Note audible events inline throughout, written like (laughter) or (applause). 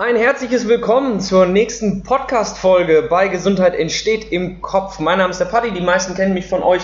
Ein herzliches Willkommen zur nächsten Podcast-Folge bei Gesundheit entsteht im Kopf. Mein Name ist der Paddy, die meisten kennen mich von euch.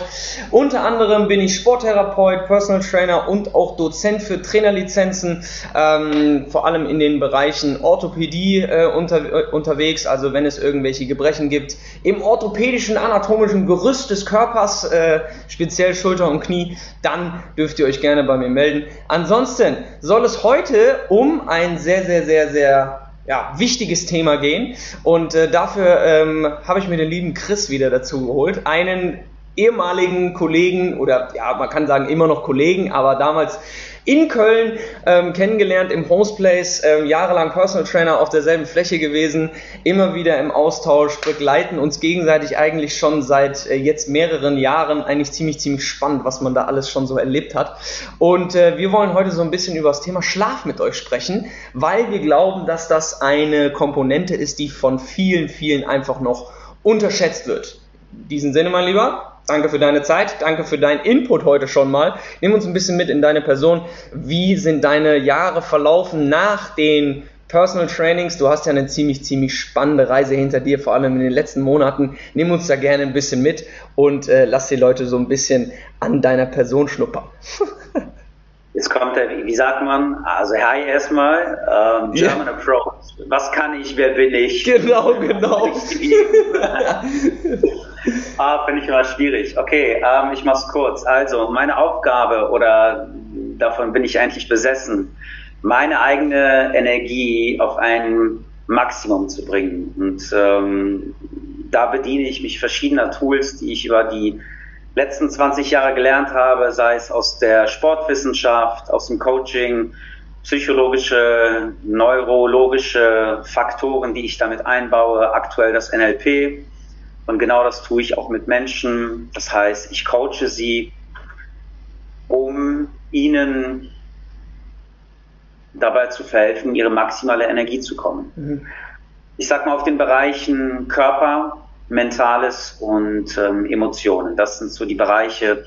Unter anderem bin ich Sporttherapeut, Personal Trainer und auch Dozent für Trainerlizenzen, ähm, vor allem in den Bereichen Orthopädie äh, unter, äh, unterwegs, also wenn es irgendwelche Gebrechen gibt, im orthopädischen, anatomischen Gerüst des Körpers, äh, speziell Schulter und Knie, dann dürft ihr euch gerne bei mir melden. Ansonsten soll es heute um ein sehr, sehr, sehr, sehr ja, wichtiges Thema gehen. Und äh, dafür ähm, habe ich mir den lieben Chris wieder dazu geholt. Einen ehemaligen Kollegen oder ja, man kann sagen immer noch Kollegen, aber damals in Köln ähm, kennengelernt im Homeplace, ähm, jahrelang Personal Trainer auf derselben Fläche gewesen, immer wieder im Austausch, begleiten uns gegenseitig eigentlich schon seit äh, jetzt mehreren Jahren, eigentlich ziemlich, ziemlich spannend, was man da alles schon so erlebt hat. Und äh, wir wollen heute so ein bisschen über das Thema Schlaf mit euch sprechen, weil wir glauben, dass das eine Komponente ist, die von vielen, vielen einfach noch unterschätzt wird. In diesem Sinne, mein Lieber, Danke für deine Zeit, danke für deinen Input heute schon mal. Nimm uns ein bisschen mit in deine Person. Wie sind deine Jahre verlaufen nach den Personal Trainings? Du hast ja eine ziemlich, ziemlich spannende Reise hinter dir, vor allem in den letzten Monaten. Nimm uns da gerne ein bisschen mit und äh, lass die Leute so ein bisschen an deiner Person schnuppern. (laughs) Jetzt kommt der, wie sagt man, also hi erstmal, ähm, German yeah. Approach. Was kann ich, wer bin ich? Genau, genau. (laughs) (laughs) ah, finde ich immer schwierig. Okay, ähm, ich mach's kurz. Also, meine Aufgabe oder davon bin ich eigentlich besessen, meine eigene Energie auf ein Maximum zu bringen. Und ähm, da bediene ich mich verschiedener Tools, die ich über die letzten 20 Jahre gelernt habe, sei es aus der Sportwissenschaft, aus dem Coaching, psychologische, neurologische Faktoren, die ich damit einbaue, aktuell das NLP. Und genau das tue ich auch mit Menschen. Das heißt, ich coache sie, um ihnen dabei zu verhelfen, ihre maximale Energie zu kommen. Mhm. Ich sag mal auf den Bereichen Körper, Mentales und ähm, Emotionen. Das sind so die Bereiche,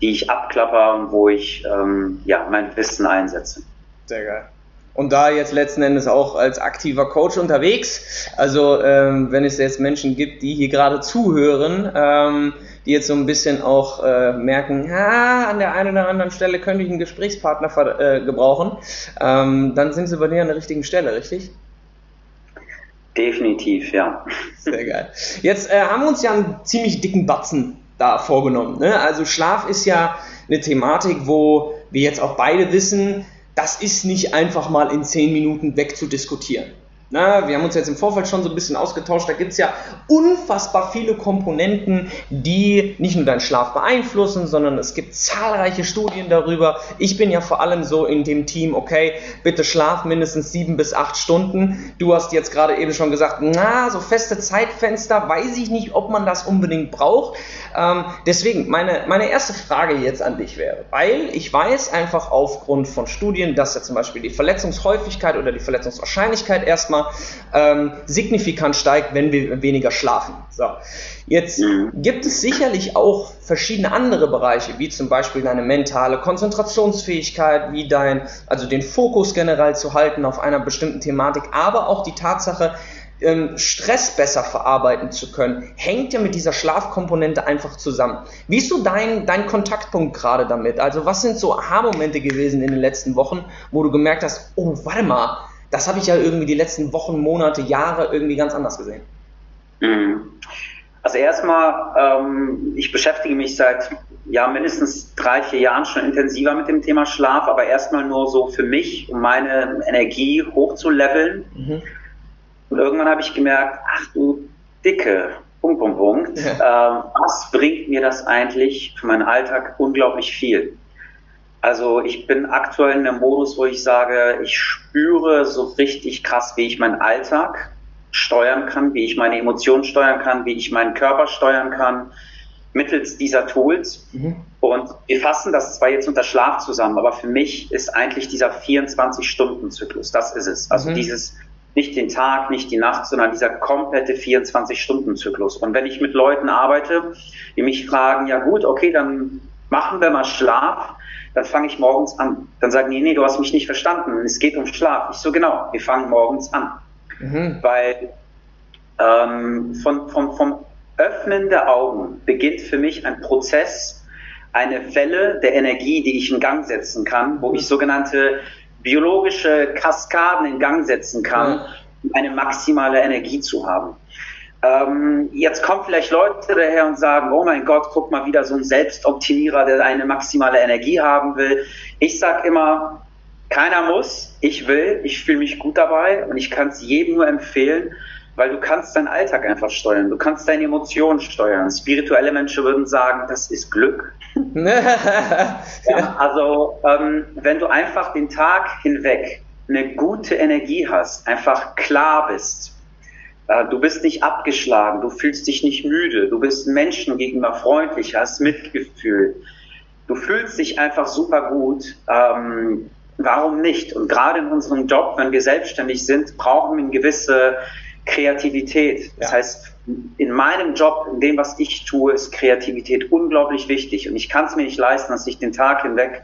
die ich abklapper und wo ich ähm, ja, mein Wissen einsetze. Sehr geil. Und da jetzt letzten Endes auch als aktiver Coach unterwegs. Also ähm, wenn es jetzt Menschen gibt, die hier gerade zuhören, ähm, die jetzt so ein bisschen auch äh, merken, ah, an der einen oder anderen Stelle könnte ich einen Gesprächspartner äh, gebrauchen, ähm, dann sind sie bei dir an der richtigen Stelle, richtig? Definitiv, ja. Sehr geil. Jetzt äh, haben wir uns ja einen ziemlich dicken Batzen da vorgenommen. Ne? Also Schlaf ist ja eine Thematik, wo wir jetzt auch beide wissen, das ist nicht einfach mal in zehn Minuten wegzudiskutieren. Na, wir haben uns jetzt im Vorfeld schon so ein bisschen ausgetauscht. Da gibt es ja unfassbar viele Komponenten, die nicht nur deinen Schlaf beeinflussen, sondern es gibt zahlreiche Studien darüber. Ich bin ja vor allem so in dem Team, okay, bitte schlaf mindestens sieben bis acht Stunden. Du hast jetzt gerade eben schon gesagt, na, so feste Zeitfenster, weiß ich nicht, ob man das unbedingt braucht. Ähm, deswegen, meine, meine erste Frage jetzt an dich wäre, weil ich weiß einfach aufgrund von Studien, dass ja zum Beispiel die Verletzungshäufigkeit oder die Verletzungswahrscheinlichkeit erstmal ähm, signifikant steigt, wenn wir weniger schlafen. So. Jetzt gibt es sicherlich auch verschiedene andere Bereiche, wie zum Beispiel deine mentale Konzentrationsfähigkeit, wie dein, also den Fokus generell zu halten auf einer bestimmten Thematik, aber auch die Tatsache, ähm, Stress besser verarbeiten zu können, hängt ja mit dieser Schlafkomponente einfach zusammen. Wie ist so dein, dein Kontaktpunkt gerade damit? Also was sind so Aha-Momente gewesen in den letzten Wochen, wo du gemerkt hast, oh, warte mal, das habe ich ja irgendwie die letzten Wochen, Monate, Jahre irgendwie ganz anders gesehen. Mhm. Also erstmal, ähm, ich beschäftige mich seit ja mindestens drei, vier Jahren schon intensiver mit dem Thema Schlaf, aber erstmal nur so für mich, um meine Energie hochzuleveln. Mhm. Und irgendwann habe ich gemerkt, ach du Dicke, Punkt, Punkt, Punkt, ja. ähm, was bringt mir das eigentlich für meinen Alltag unglaublich viel? Also ich bin aktuell in einem Modus, wo ich sage, ich spüre so richtig krass, wie ich meinen Alltag steuern kann, wie ich meine Emotionen steuern kann, wie ich meinen Körper steuern kann, mittels dieser Tools. Mhm. Und wir fassen das zwar jetzt unter Schlaf zusammen, aber für mich ist eigentlich dieser 24-Stunden-Zyklus, das ist es. Also mhm. dieses, nicht den Tag, nicht die Nacht, sondern dieser komplette 24-Stunden-Zyklus. Und wenn ich mit Leuten arbeite, die mich fragen, ja gut, okay, dann machen wir mal Schlaf, dann fange ich morgens an. Dann sagen die, nee, du hast mich nicht verstanden, es geht um Schlaf. Ich so, genau, wir fangen morgens an. Mhm. Weil ähm, von, von, vom Öffnen der Augen beginnt für mich ein Prozess, eine Welle der Energie, die ich in Gang setzen kann, wo ich sogenannte biologische Kaskaden in Gang setzen kann, um eine maximale Energie zu haben. Ähm, jetzt kommen vielleicht Leute daher und sagen, oh mein Gott, guck mal wieder so ein Selbstoptimierer, der eine maximale Energie haben will. Ich sage immer, keiner muss, ich will, ich fühle mich gut dabei und ich kann es jedem nur empfehlen, weil du kannst deinen Alltag einfach steuern, du kannst deine Emotionen steuern. Spirituelle Menschen würden sagen, das ist Glück. (laughs) ja, also ähm, wenn du einfach den Tag hinweg eine gute Energie hast, einfach klar bist, du bist nicht abgeschlagen, du fühlst dich nicht müde, du bist Menschen gegenüber freundlich, hast Mitgefühl, du fühlst dich einfach super gut. Ähm, warum nicht? Und gerade in unserem Job, wenn wir selbstständig sind, brauchen wir eine gewisse Kreativität. Das ja. heißt, in meinem Job, in dem, was ich tue, ist Kreativität unglaublich wichtig. Und ich kann es mir nicht leisten, dass ich den Tag hinweg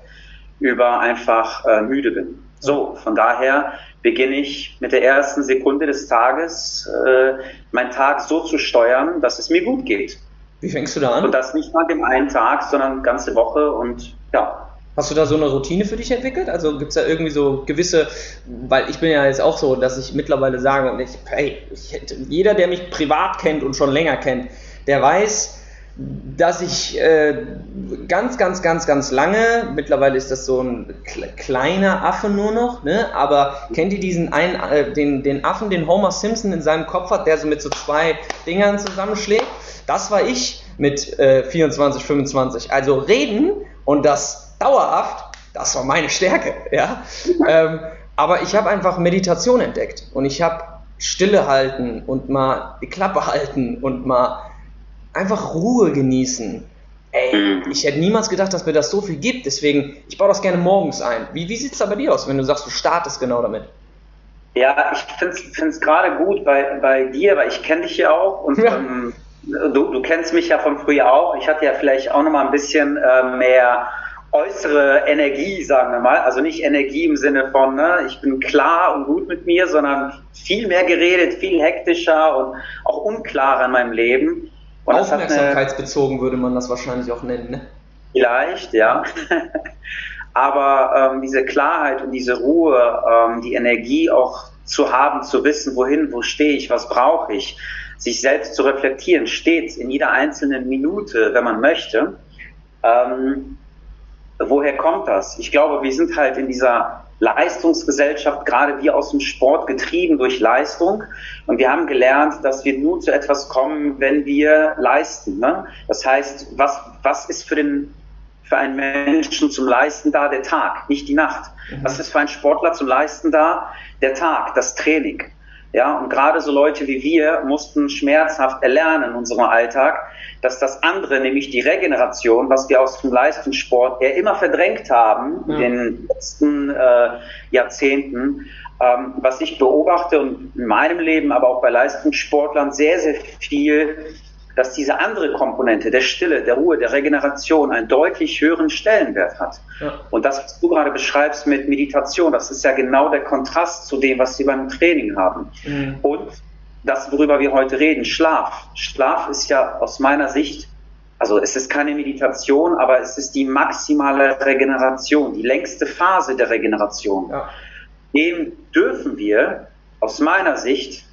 über einfach äh, müde bin. So, von daher beginne ich mit der ersten Sekunde des Tages, äh, meinen Tag so zu steuern, dass es mir gut geht. Wie fängst du da an? Und das nicht an dem einen Tag, sondern ganze Woche und ja, Hast du da so eine Routine für dich entwickelt? Also gibt es da irgendwie so gewisse, weil ich bin ja jetzt auch so, dass ich mittlerweile sage, und ich, hey, ich, jeder, der mich privat kennt und schon länger kennt, der weiß, dass ich äh, ganz, ganz, ganz, ganz lange, mittlerweile ist das so ein kleiner Affe nur noch, ne? aber kennt ihr diesen einen, äh, den, den Affen, den Homer Simpson in seinem Kopf hat, der so mit so zwei Dingern zusammenschlägt? Das war ich mit äh, 24, 25. Also reden und das dauerhaft, das war meine Stärke. Ja? (laughs) Ähm, aber ich habe einfach Meditation entdeckt und ich habe Stille halten und mal die Klappe halten und mal einfach Ruhe genießen. Ey, ich hätte niemals gedacht, dass mir das so viel gibt, deswegen, ich baue das gerne morgens ein. Wie, wie sieht es da bei dir aus, wenn du sagst, du startest genau damit? Ja, ich finde es gerade gut bei, bei dir, weil ich kenne dich ja auch und ja. Ähm, du, du kennst mich ja von früher auch. Ich hatte ja vielleicht auch noch mal ein bisschen äh, mehr äußere Energie, sagen wir mal. Also nicht Energie im Sinne von, ne, ich bin klar und gut mit mir, sondern viel mehr geredet, viel hektischer und auch unklarer in meinem Leben. Und Aufmerksamkeitsbezogen eine, würde man das wahrscheinlich auch nennen, ne? Vielleicht, ja. (laughs) Aber ähm, diese Klarheit und diese Ruhe, ähm, die Energie auch zu haben, zu wissen, wohin, wo stehe ich, was brauche ich, sich selbst zu reflektieren, stets in jeder einzelnen Minute, wenn man möchte, ähm, woher kommt das? Ich glaube, wir sind halt in dieser Leistungsgesellschaft, gerade wir aus dem Sport, getrieben durch Leistung. Und wir haben gelernt, dass wir nur zu etwas kommen, wenn wir leisten. Ne? Das heißt, was, was ist für, den, für einen Menschen zum Leisten da? Der Tag, nicht die Nacht. Mhm. Was ist für einen Sportler zum Leisten da? Der Tag, das Training. Ja, und gerade so Leute wie wir mussten schmerzhaft erlernen in unserem Alltag, dass das andere, nämlich die Regeneration, was wir aus dem Leistungssport eher immer verdrängt haben ja. in den letzten äh, Jahrzehnten, ähm, was ich beobachte und in meinem Leben, aber auch bei Leistungssportlern sehr, sehr viel dass diese andere Komponente der Stille, der Ruhe, der Regeneration einen deutlich höheren Stellenwert hat. Ja. Und das, was du gerade beschreibst mit Meditation, das ist ja genau der Kontrast zu dem, was wir beim Training haben. Mhm. Und das, worüber wir heute reden, Schlaf. Schlaf ist ja aus meiner Sicht, also es ist keine Meditation, aber es ist die maximale Regeneration, die längste Phase der Regeneration. Ja. Dem dürfen wir aus meiner Sicht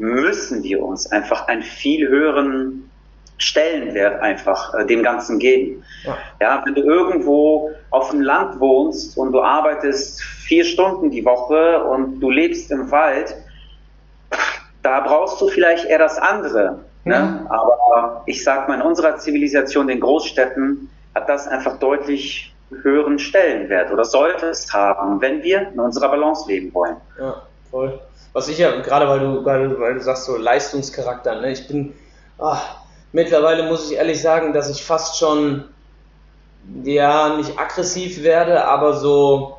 müssen wir uns einfach einen viel höheren Stellenwert einfach äh, dem Ganzen geben. Ja. ja. wenn du irgendwo auf dem Land wohnst und du arbeitest vier Stunden die Woche und du lebst im Wald, da brauchst du vielleicht eher das andere. Ne? Ne? Aber ich sag mal, in unserer Zivilisation, den Großstädten, hat das einfach deutlich höheren Stellenwert oder sollte es haben, wenn wir in unserer Balance leben wollen. Ja, voll was ich ja, gerade weil du, weil du sagst so Leistungscharakter, ne? ich bin, ach, mittlerweile muss ich ehrlich sagen, dass ich fast schon, ja, nicht aggressiv werde, aber so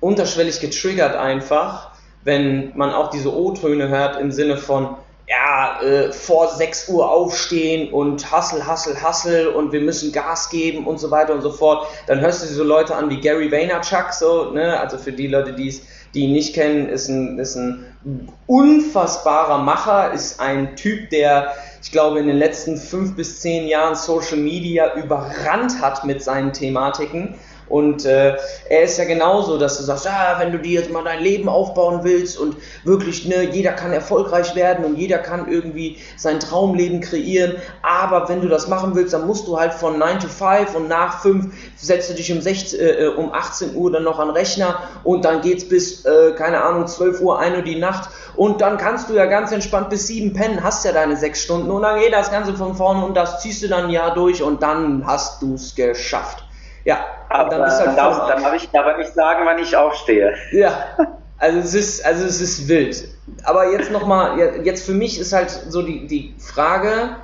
unterschwellig getriggert einfach, wenn man auch diese O-Töne hört im Sinne von, ja, äh, vor 6 Uhr aufstehen und Hassel, Hassel, Hassel und wir müssen Gas geben und so weiter und so fort. Dann hörst du so Leute an wie Gary Vaynerchuk, so, ne, also für die Leute, die es die ihn nicht kennen, ist ein, ist ein unfassbarer Macher, ist ein Typ, der, ich glaube, in den letzten fünf bis zehn Jahren Social Media überrannt hat mit seinen Thematiken und äh, er ist ja genauso, dass du sagst, ja, wenn du dir jetzt mal dein Leben aufbauen willst und wirklich, ne, jeder kann erfolgreich werden und jeder kann irgendwie sein Traumleben kreieren, aber wenn du das machen willst, dann musst du halt von 9 to 5 und nach 5 setzt du dich um, 16, äh, um 18 Uhr dann noch an Rechner und dann geht's bis, äh, keine Ahnung, 12 Uhr, 1 Uhr die Nacht und dann kannst du ja ganz entspannt bis 7 pennen, hast ja deine 6 Stunden und dann geht das Ganze von vorne und das ziehst du dann Jahr durch und dann hast du's geschafft. Ja, aber dann, bist halt dann, dann darf ich aber nicht sagen, wann ich aufstehe. Ja, also es ist, also es ist wild. Aber jetzt nochmal, jetzt für mich ist halt so die, die Frage,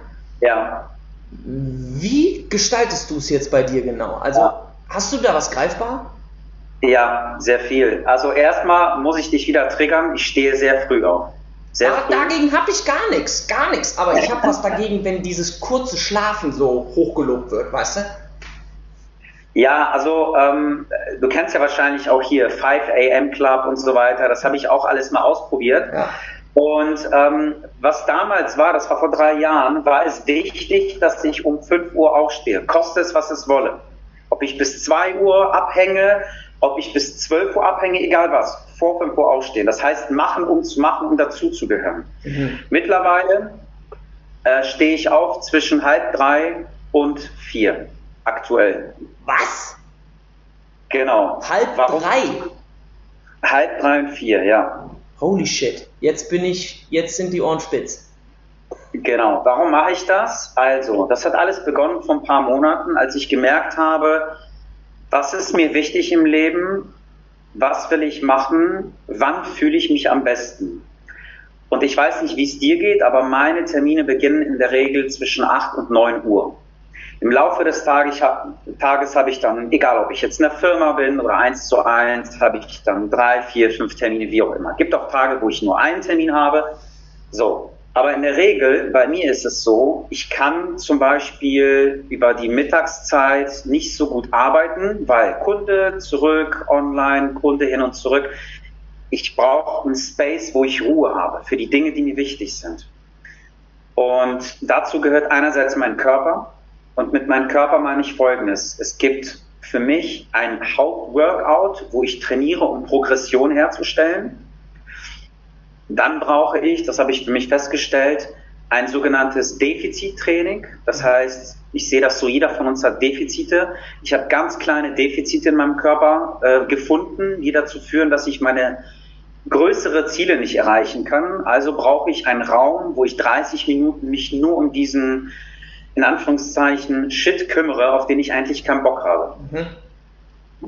ja. wie gestaltest du es jetzt bei dir genau? Also ja. hast du da was greifbar? Ja, sehr viel. Also erstmal muss ich dich wieder triggern, ich stehe sehr früh auf. Sehr früh. Dagegen habe ich gar nichts, gar nichts. Aber ich habe was (laughs) dagegen, wenn dieses kurze Schlafen so hochgelobt wird, weißt du? Ja, also ähm, du kennst ja wahrscheinlich auch hier 5 AM Club und so weiter. Das habe ich auch alles mal ausprobiert. Ja. Und ähm, was damals war, das war vor drei Jahren, war es wichtig, dass ich um 5 Uhr aufstehe, koste es, was es wolle. Ob ich bis 2 Uhr abhänge, ob ich bis 12 Uhr abhänge, egal was, vor 5 Uhr aufstehen. Das heißt, machen, um zu machen, um dazuzugehören. Mhm. Mittlerweile äh, stehe ich auf zwischen halb drei und vier aktuell. Was? Genau. Halb Warum? drei? Halb drei und vier, ja. Holy shit. Jetzt bin ich, jetzt sind die Ohren spitz. Genau. Warum mache ich das? Also, das hat alles begonnen vor ein paar Monaten, als ich gemerkt habe, was ist mir wichtig im Leben? Was will ich machen? Wann fühle ich mich am besten? Und ich weiß nicht, wie es dir geht, aber meine Termine beginnen in der Regel zwischen 8 und 9 Uhr. Im Laufe des Tages, habe ich dann, egal ob ich jetzt in der Firma bin oder eins zu eins, habe ich dann drei, vier, fünf Termine, wie auch immer. Es gibt auch Tage, wo ich nur einen Termin habe. So. Aber in der Regel, bei mir ist es so, ich kann zum Beispiel über die Mittagszeit nicht so gut arbeiten, weil Kunde zurück, online, Kunde hin und zurück. Ich brauche einen Space, wo ich Ruhe habe für die Dinge, die mir wichtig sind. Und dazu gehört einerseits mein Körper, und mit meinem Körper meine ich Folgendes. Es gibt für mich ein Hauptworkout, wo ich trainiere, um Progression herzustellen. Dann brauche ich, das habe ich für mich festgestellt, ein sogenanntes Defizittraining. Das heißt, ich sehe das so, jeder von uns hat Defizite. Ich habe ganz kleine Defizite in meinem Körper äh, gefunden, die dazu führen, dass ich meine größere Ziele nicht erreichen kann. Also brauche ich einen Raum, wo ich 30 Minuten mich nur um diesen in Anführungszeichen Shit kümmere, auf den ich eigentlich keinen Bock habe. Mhm.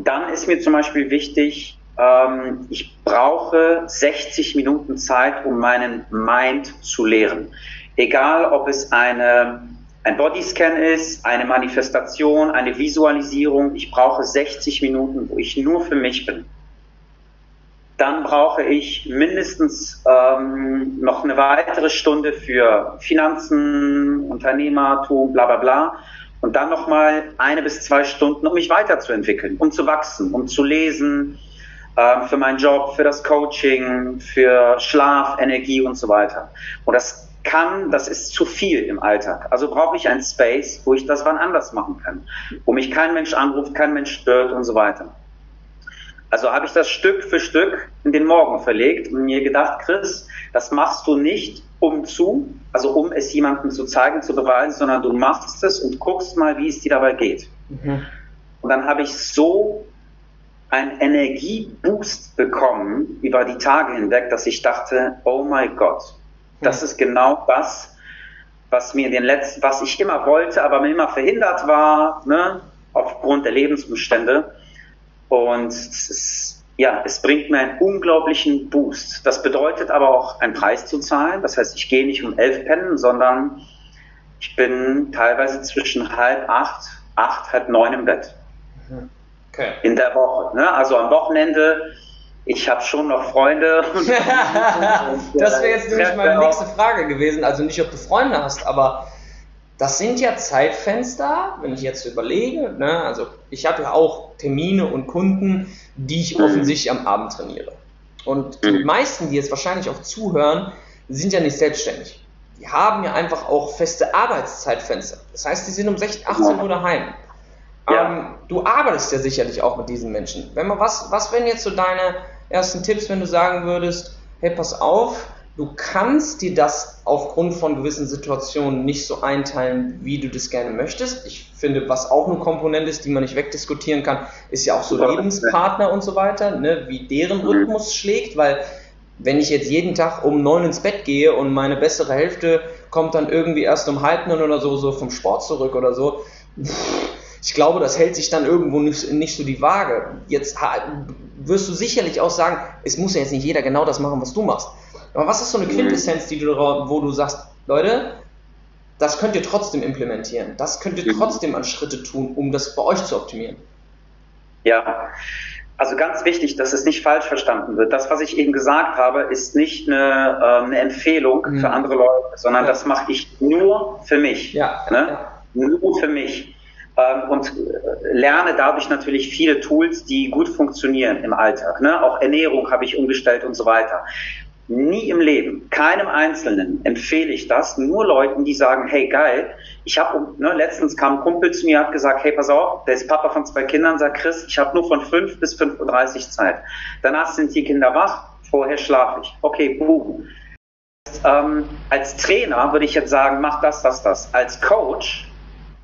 Dann ist mir zum Beispiel wichtig, ähm, ich brauche 60 Minuten Zeit, um meinen Mind zu lehren. Egal, ob es eine, ein Bodyscan ist, eine Manifestation, eine Visualisierung, ich brauche 60 Minuten, wo ich nur für mich bin dann brauche ich mindestens ähm, noch eine weitere Stunde für Finanzen, Unternehmertum, bla bla bla. Und dann nochmal eine bis zwei Stunden, um mich weiterzuentwickeln, um zu wachsen, um zu lesen, ähm, für meinen Job, für das Coaching, für Schlaf, Energie und so weiter. Und das kann, das ist zu viel im Alltag. Also brauche ich ein Space, wo ich das wann anders machen kann, wo mich kein Mensch anruft, kein Mensch stört und so weiter. Also habe ich das Stück für Stück in den Morgen verlegt und mir gedacht, Chris, das machst du nicht um zu, also um es jemandem zu zeigen, zu beweisen, sondern du machst es und guckst mal, wie es dir dabei geht. Mhm. Und dann habe ich so einen Energieboost bekommen über die Tage hinweg, dass ich dachte, oh mein Gott, das mhm. ist genau das, was mir den letzten, was ich immer wollte, aber mir immer verhindert war, ne, aufgrund der Lebensumstände. Und es ist, ja, es bringt mir einen unglaublichen Boost. Das bedeutet aber auch, einen Preis zu zahlen. Das heißt, ich gehe nicht um elf pennen, sondern ich bin teilweise zwischen halb acht, acht, halb neun im Bett. Okay. In der Woche. Ne? Also am Wochenende, ich habe schon noch Freunde. (laughs) das wäre jetzt nämlich meine nächste Frage gewesen. Also nicht, ob du Freunde hast, aber das sind ja Zeitfenster, wenn ich jetzt überlege, ne, also ich habe ja auch Termine und Kunden, die ich offensichtlich am Abend trainiere. Und die mhm. meisten, die jetzt wahrscheinlich auch zuhören, sind ja nicht selbstständig. Die haben ja einfach auch feste Arbeitszeitfenster. Das heißt, die sind um 16, 18 Uhr daheim. Ja. Ähm, du arbeitest ja sicherlich auch mit diesen Menschen. Wenn man, was, was wären jetzt so deine ersten Tipps, wenn du sagen würdest, hey, pass auf, du kannst dir das aufgrund von gewissen Situationen nicht so einteilen, wie du das gerne möchtest. Ich finde, was auch eine Komponente ist, die man nicht wegdiskutieren kann, ist ja auch so Lebenspartner und so weiter, ne, wie deren mhm. Rhythmus schlägt, weil wenn ich jetzt jeden Tag um neun ins Bett gehe und meine bessere Hälfte kommt dann irgendwie erst um halb neun oder so, so vom Sport zurück oder so, ich glaube, das hält sich dann irgendwo nicht, nicht so die Waage. Jetzt wirst du sicherlich auch sagen, es muss ja jetzt nicht jeder genau das machen, was du machst. Aber was ist so eine Quintessenz, die du, wo du sagst, Leute, das könnt ihr trotzdem implementieren, das könnt ihr mhm. trotzdem an Schritte tun, um das bei euch zu optimieren? Ja, also ganz wichtig, dass es nicht falsch verstanden wird. Das, was ich eben gesagt habe, ist nicht eine, äh, eine Empfehlung mhm. für andere Leute, sondern ja. das mache ich nur für mich. Ja. Ne? Nur für mich. Ähm, und äh, lerne dadurch natürlich viele Tools, die gut funktionieren im Alltag. Ne? Auch Ernährung habe ich umgestellt und so weiter. Nie im Leben, keinem Einzelnen empfehle ich das, nur Leuten, die sagen, hey geil, ich habe, ne, letztens kam ein Kumpel zu mir, hat gesagt, hey pass auf, der ist Papa von zwei Kindern, sagt Chris, ich habe nur von 5 bis 5.30 Uhr Zeit. Danach sind die Kinder wach, vorher schlafe ich. Okay, boom. Ähm, als Trainer würde ich jetzt sagen, mach das, das, das. Als Coach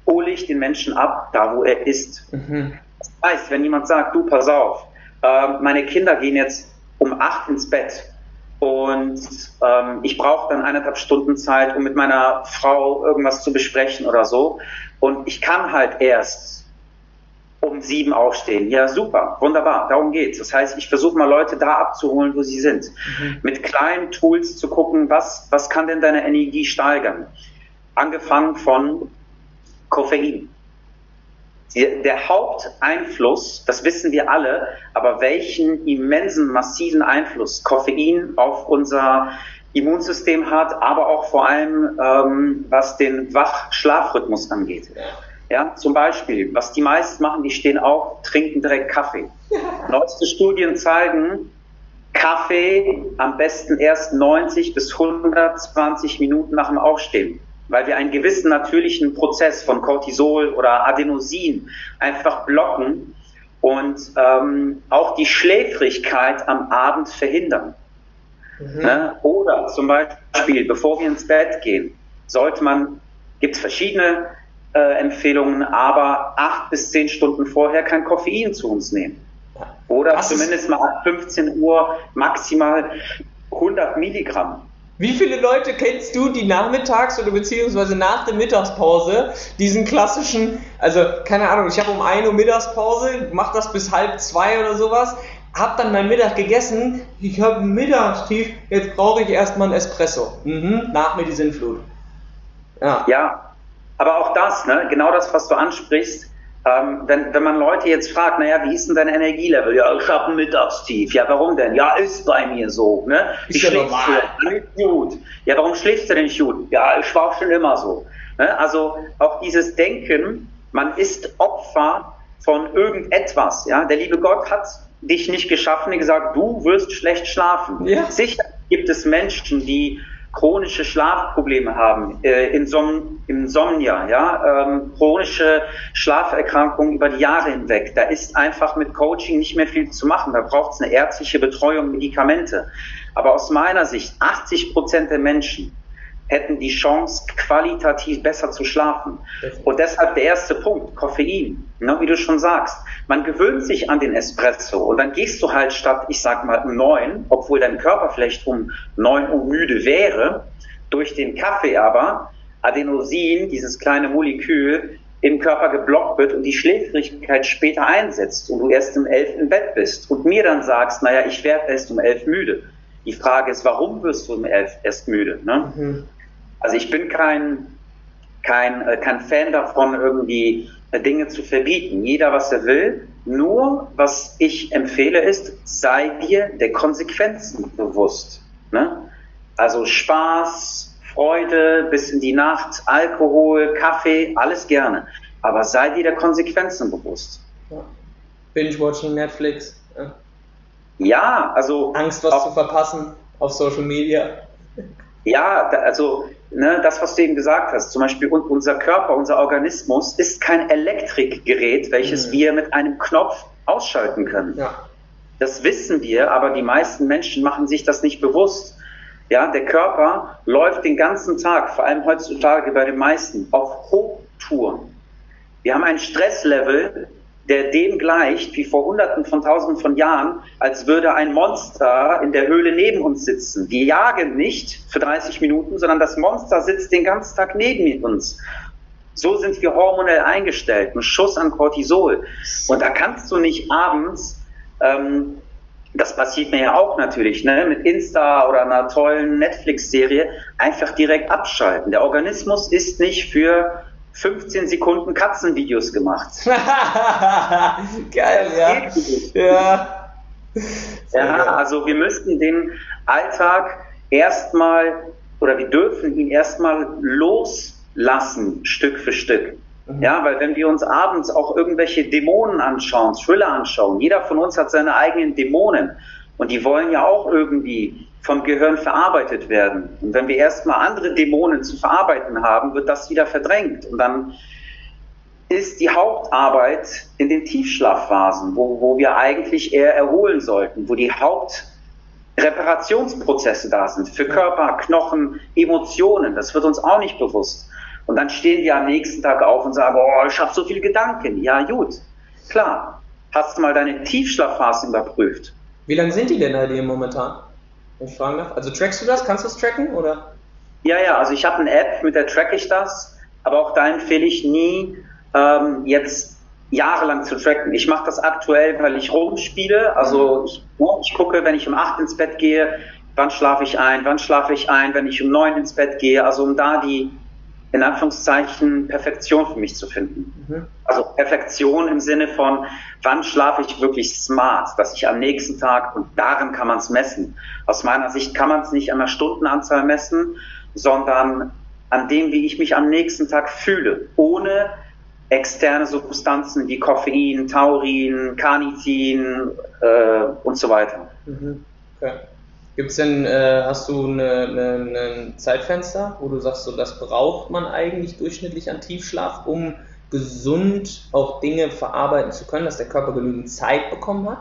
hole ich den Menschen ab, da wo er ist. Mhm. Das heißt, wenn jemand sagt, du pass auf, äh, meine Kinder gehen jetzt um 8 ins Bett, und ähm, ich brauche dann eineinhalb Stunden Zeit, um mit meiner Frau irgendwas zu besprechen oder so. Und ich kann halt erst um sieben aufstehen. Ja, super, wunderbar, darum geht's. Das heißt, ich versuche mal Leute da abzuholen, wo sie sind. Mhm. Mit kleinen Tools zu gucken, was, was kann denn deine Energie steigern? Angefangen von Koffein der Haupteinfluss, das wissen wir alle, aber welchen immensen, massiven Einfluss Koffein auf unser Immunsystem hat, aber auch vor allem, ähm, was den Wach-Schlafrhythmus angeht. Ja, zum Beispiel, was die meisten machen, die stehen auf, trinken direkt Kaffee. (laughs) Neueste Studien zeigen, Kaffee am besten erst 90 bis 120 Minuten nach dem Aufstehen weil wir einen gewissen natürlichen Prozess von Cortisol oder Adenosin einfach blocken und ähm, auch die Schläfrigkeit am Abend verhindern. Mhm. Ne? Oder zum Beispiel, bevor wir ins Bett gehen, sollte man, gibt es verschiedene äh, Empfehlungen, aber acht bis zehn Stunden vorher kein Koffein zu uns nehmen. Oder Was zumindest mal ab 15 Uhr maximal 100 Milligramm. Wie viele Leute kennst du, die nachmittags oder beziehungsweise nach der Mittagspause diesen klassischen, also keine Ahnung, ich habe um 1 Uhr Mittagspause, mach das bis halb zwei oder sowas, hab dann mein Mittag gegessen, ich habe Mittagstief, jetzt brauche ich erstmal ein Espresso. Mhm, nach mir die Sinnflut. Ja. ja, aber auch das, ne, genau das, was du ansprichst, ähm, wenn, wenn man Leute jetzt fragt, naja, wie ist denn dein Energielevel? Ja, ich habe ein Mittagstief. Ja, warum denn? Ja, ist bei mir so. Ne? Wie ist schläfst du? Gut. Ja, warum schläfst du denn nicht gut? Ja, ich war schon immer so. Ne? Also auch dieses Denken, man ist Opfer von irgendetwas. Ja? Der liebe Gott hat dich nicht geschaffen und gesagt, du wirst schlecht schlafen. Ja. Sicher gibt es Menschen, die chronische Schlafprobleme haben, äh, Insom Insomnia, ja, ähm, chronische Schlaferkrankungen über die Jahre hinweg. Da ist einfach mit Coaching nicht mehr viel zu machen. Da braucht es eine ärztliche Betreuung, Medikamente. Aber aus meiner Sicht, 80 Prozent der Menschen hätten die Chance, qualitativ besser zu schlafen. Und deshalb der erste Punkt, Koffein, ne, wie du schon sagst. Man gewöhnt sich an den Espresso und dann gehst du halt statt, ich sag mal, um neun, obwohl dein Körper vielleicht um neun Uhr müde wäre, durch den Kaffee aber Adenosin, dieses kleine Molekül, im Körper geblockt wird und die Schläfrigkeit später einsetzt und du erst um elf im Bett bist und mir dann sagst, naja, ich werde erst um elf müde. Die Frage ist, warum wirst du um elf erst müde? Ne? Mhm. Also ich bin kein, kein, äh, kein Fan davon, irgendwie äh, Dinge zu verbieten. Jeder, was er will. Nur, was ich empfehle, ist, sei dir der Konsequenzen bewusst. Ne? Also Spaß, Freude bis in die Nacht, Alkohol, Kaffee, alles gerne. Aber sei dir der Konsequenzen bewusst. Ja. Binge-Watching, Netflix. Ja. Ja, also. Angst, was zu verpassen auf Social Media. Ja, also ne, das, was du eben gesagt hast, zum Beispiel unser Körper, unser Organismus ist kein Elektrikgerät, welches mhm. wir mit einem Knopf ausschalten können. Ja. Das wissen wir, aber die meisten Menschen machen sich das nicht bewusst. Ja, der Körper läuft den ganzen Tag, vor allem heutzutage bei den meisten, auf Hochtouren. Wir haben ein Stresslevel, der dem gleicht wie vor Hunderten von Tausenden von Jahren, als würde ein Monster in der Höhle neben uns sitzen. Wir jagen nicht für 30 Minuten, sondern das Monster sitzt den ganzen Tag neben uns. So sind wir hormonell eingestellt, ein Schuss an Cortisol. Und da kannst du nicht abends, ähm, das passiert mir ja auch natürlich, ne, mit Insta oder einer tollen Netflix-Serie, einfach direkt abschalten. Der Organismus ist nicht für 15 Sekunden Katzenvideos gemacht. (laughs) Geil, ja. Ja. ja, also wir müssten den Alltag erstmal oder wir dürfen ihn erstmal loslassen, Stück für Stück. Mhm. Ja, weil wenn wir uns abends auch irgendwelche Dämonen anschauen, Thriller anschauen, jeder von uns hat seine eigenen Dämonen und die wollen ja auch irgendwie vom Gehirn verarbeitet werden. Und wenn wir erstmal andere Dämonen zu verarbeiten haben, wird das wieder verdrängt. Und dann ist die Hauptarbeit in den Tiefschlafphasen, wo, wo wir eigentlich eher erholen sollten, wo die Hauptreparationsprozesse da sind für Körper, Knochen, Emotionen. Das wird uns auch nicht bewusst. Und dann stehen wir am nächsten Tag auf und sagen, oh, ich habe so viele Gedanken. Ja, gut, klar. Hast du mal deine Tiefschlafphasen überprüft? Wie lange sind die denn bei dir momentan? Ich fragen darf. Also trackst du das? Kannst du es tracken? Oder? Ja, ja, also ich habe eine App, mit der track ich das, aber auch da empfehle ich nie, ähm, jetzt jahrelang zu tracken. Ich mache das aktuell, weil ich rumspiele. Also ich, ich gucke, wenn ich um 8 ins Bett gehe, wann schlafe ich ein, wann schlafe ich ein, wenn ich um 9 ins Bett gehe. Also um da die in Anführungszeichen Perfektion für mich zu finden. Mhm. Also Perfektion im Sinne von, wann schlafe ich wirklich smart, dass ich am nächsten Tag, und darin kann man es messen. Aus meiner Sicht kann man es nicht an der Stundenanzahl messen, sondern an dem, wie ich mich am nächsten Tag fühle, ohne externe Substanzen wie Koffein, Taurin, Carnitin äh, und so weiter. Mhm. Okay. Gibt's denn, äh, hast du ein Zeitfenster, wo du sagst, so das braucht man eigentlich durchschnittlich an Tiefschlaf, um gesund auch Dinge verarbeiten zu können, dass der Körper genügend Zeit bekommen hat?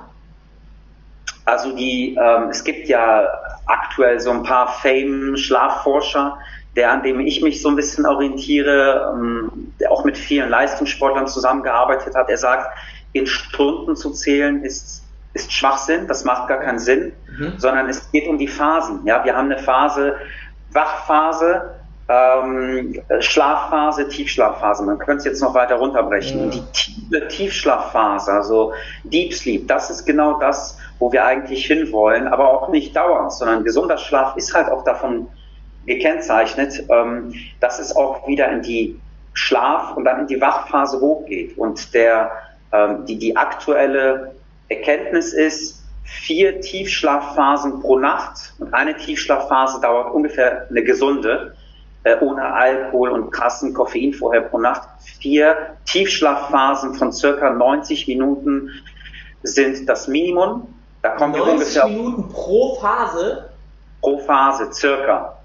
Also die, ähm, es gibt ja aktuell so ein paar Fame-Schlafforscher, der an dem ich mich so ein bisschen orientiere, ähm, der auch mit vielen Leistungssportlern zusammengearbeitet hat. Er sagt, in Stunden zu zählen ist ist Schwachsinn, das macht gar keinen Sinn, mhm. sondern es geht um die Phasen. Ja, wir haben eine Phase, Wachphase, ähm, Schlafphase, Tiefschlafphase. Man könnte es jetzt noch weiter runterbrechen. Mhm. Die tiefe Tiefschlafphase, also Deep Sleep, das ist genau das, wo wir eigentlich hinwollen, aber auch nicht dauernd, sondern gesunder Schlaf ist halt auch davon gekennzeichnet, ähm, dass es auch wieder in die Schlaf- und dann in die Wachphase hochgeht. Und der, ähm, die, die aktuelle Erkenntnis ist, vier Tiefschlafphasen pro Nacht und eine Tiefschlafphase dauert ungefähr eine gesunde, äh, ohne Alkohol und krassen Koffein vorher pro Nacht. Vier Tiefschlafphasen von circa 90 Minuten sind das Minimum. Da kommen 90 wir ungefähr Minuten pro Phase? Pro Phase, circa.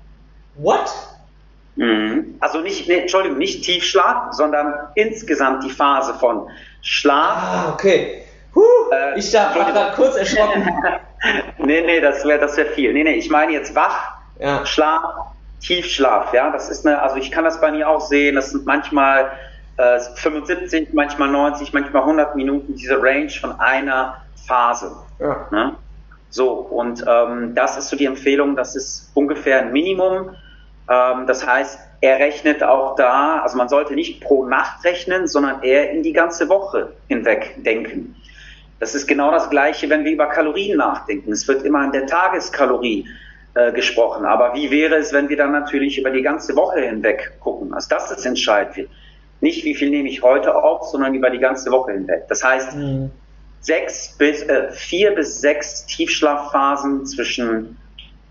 What? Mhm. Also nicht, nee, Entschuldigung, nicht Tiefschlaf, sondern insgesamt die Phase von Schlaf. Ah, okay. Huh, äh, ich war gerade kurz (laughs) erschrocken. nee, nee, das wäre das wär viel. Nee, nee, ich meine jetzt wach, ja. Schlaf, Tiefschlaf, ja. Das ist eine, also ich kann das bei mir auch sehen, das sind manchmal äh, 75, manchmal 90, manchmal 100 Minuten, diese Range von einer Phase. Ja. Ne? So, und ähm, das ist so die Empfehlung, das ist ungefähr ein Minimum. Ähm, das heißt, er rechnet auch da, also man sollte nicht pro Nacht rechnen, sondern eher in die ganze Woche hinweg denken. Das ist genau das Gleiche, wenn wir über Kalorien nachdenken. Es wird immer an der Tageskalorie äh, gesprochen. Aber wie wäre es, wenn wir dann natürlich über die ganze Woche hinweg gucken? Also das ist entscheidend. Nicht wie viel nehme ich heute auf, sondern über die ganze Woche hinweg. Das heißt, mhm. sechs bis, äh, vier bis sechs Tiefschlafphasen zwischen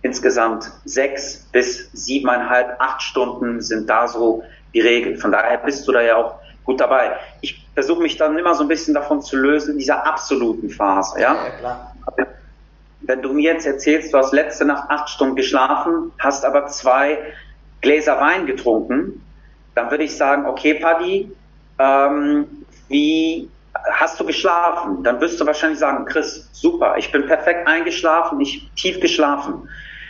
insgesamt sechs bis siebeneinhalb, acht Stunden sind da so die Regel. Von daher bist du da ja auch gut dabei. Ich versuche mich dann immer so ein bisschen davon zu lösen, in dieser absoluten Phase. Ja, ja klar. wenn du mir jetzt erzählst, du hast letzte Nacht acht Stunden geschlafen, hast aber zwei Gläser Wein getrunken, dann würde ich sagen, okay, Paddy, ähm, wie hast du geschlafen? Dann wirst du wahrscheinlich sagen, Chris, super, ich bin perfekt eingeschlafen, ich tief geschlafen.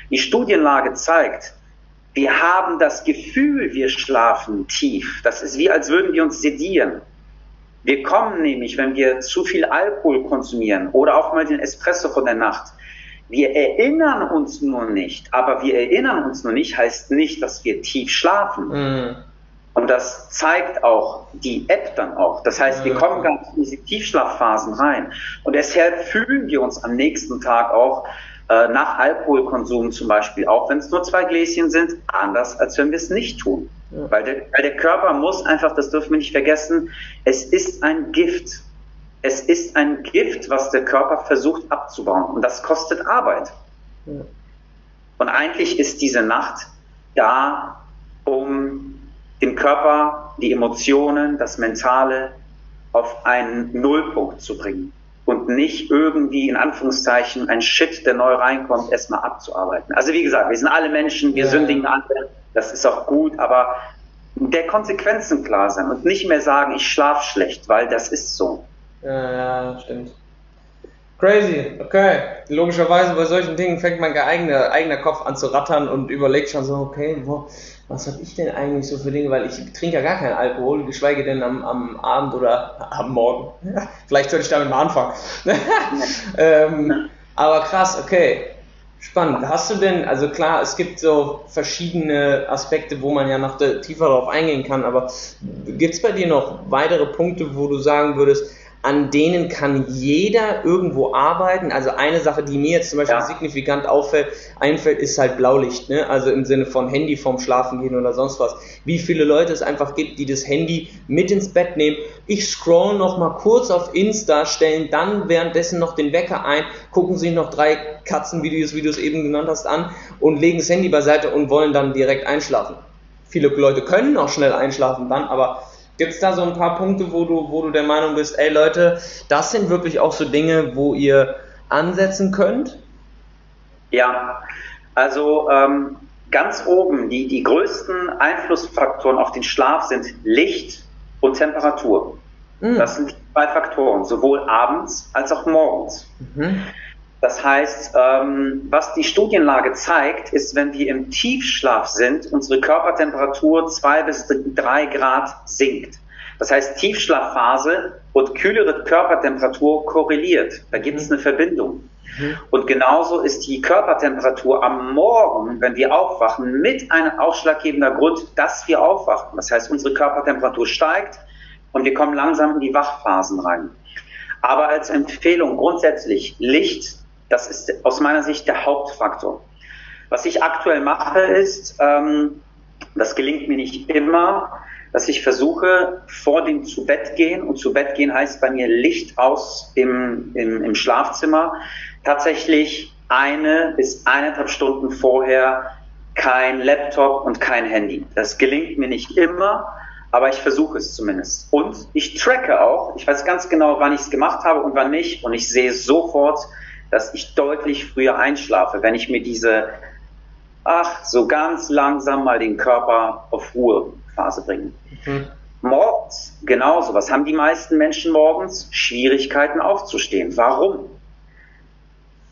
Die Studienlage zeigt, wir haben das Gefühl, wir schlafen tief. Das ist wie, als würden wir uns sedieren. Wir kommen nämlich, wenn wir zu viel Alkohol konsumieren oder auch mal den Espresso von der Nacht. Wir erinnern uns nur nicht, aber wir erinnern uns nur nicht, heißt nicht, dass wir tief schlafen. Mhm. Und das zeigt auch die App dann auch. Das heißt, wir kommen gar nicht in diese Tiefschlafphasen rein. Und deshalb fühlen wir uns am nächsten Tag auch äh, nach Alkoholkonsum zum Beispiel, auch wenn es nur zwei Gläschen sind, anders, als wenn wir es nicht tun. Ja. Weil, der, weil der Körper muss einfach, das dürfen wir nicht vergessen, es ist ein Gift. Es ist ein Gift, was der Körper versucht abzubauen. Und das kostet Arbeit. Ja. Und eigentlich ist diese Nacht da, um den Körper, die Emotionen, das Mentale auf einen Nullpunkt zu bringen und nicht irgendwie in Anführungszeichen ein Shit, der neu reinkommt, erstmal abzuarbeiten. Also wie gesagt, wir sind alle Menschen, wir ja. sündigen alle, das ist auch gut, aber der Konsequenzen klar sein und nicht mehr sagen, ich schlaf schlecht, weil das ist so. Ja, ja, stimmt. Crazy, okay. Logischerweise bei solchen Dingen fängt mein eigener, eigener Kopf an zu rattern und überlegt schon so, okay, wo, was habe ich denn eigentlich so für Dinge, weil ich trinke ja gar keinen Alkohol, geschweige denn am, am Abend oder (laughs) am Morgen. (laughs) Vielleicht sollte ich damit mal anfangen. (laughs) ähm, aber krass, okay. Spannend. Hast du denn, also klar, es gibt so verschiedene Aspekte, wo man ja noch tiefer darauf eingehen kann, aber gibt es bei dir noch weitere Punkte, wo du sagen würdest, an denen kann jeder irgendwo arbeiten. Also eine Sache, die mir jetzt zum Beispiel ja. signifikant auffällt, einfällt, ist halt Blaulicht. Ne? Also im Sinne von Handy vorm Schlafen gehen oder sonst was. Wie viele Leute es einfach gibt, die das Handy mit ins Bett nehmen. Ich scroll noch mal kurz auf Insta, stellen dann währenddessen noch den Wecker ein, gucken sich noch drei Katzenvideos, wie du es eben genannt hast, an und legen das Handy beiseite und wollen dann direkt einschlafen. Viele Leute können auch schnell einschlafen dann, aber Gibt es da so ein paar Punkte, wo du, wo du der Meinung bist, ey Leute, das sind wirklich auch so Dinge, wo ihr ansetzen könnt? Ja, also ähm, ganz oben, die, die größten Einflussfaktoren auf den Schlaf sind Licht und Temperatur. Mhm. Das sind zwei Faktoren, sowohl abends als auch morgens. Mhm. Das heißt, ähm, was die Studienlage zeigt, ist, wenn wir im Tiefschlaf sind, unsere Körpertemperatur zwei bis drei Grad sinkt. Das heißt, Tiefschlafphase und kühlere Körpertemperatur korreliert. Da gibt es mhm. eine Verbindung. Mhm. Und genauso ist die Körpertemperatur am Morgen, wenn wir aufwachen, mit einem ausschlaggebender Grund, dass wir aufwachen. Das heißt, unsere Körpertemperatur steigt und wir kommen langsam in die Wachphasen rein. Aber als Empfehlung grundsätzlich Licht das ist aus meiner Sicht der Hauptfaktor. Was ich aktuell mache, ist, ähm, das gelingt mir nicht immer, dass ich versuche, vor dem zu Bett gehen, und zu Bett gehen heißt bei mir Licht aus im, im, im Schlafzimmer, tatsächlich eine bis eineinhalb Stunden vorher kein Laptop und kein Handy. Das gelingt mir nicht immer, aber ich versuche es zumindest. Und ich tracke auch, ich weiß ganz genau, wann ich es gemacht habe und wann nicht, und ich sehe sofort, dass ich deutlich früher einschlafe, wenn ich mir diese, ach, so ganz langsam mal den Körper auf Ruhephase bringe. Mhm. Morgens genauso. Was haben die meisten Menschen morgens? Schwierigkeiten aufzustehen. Warum?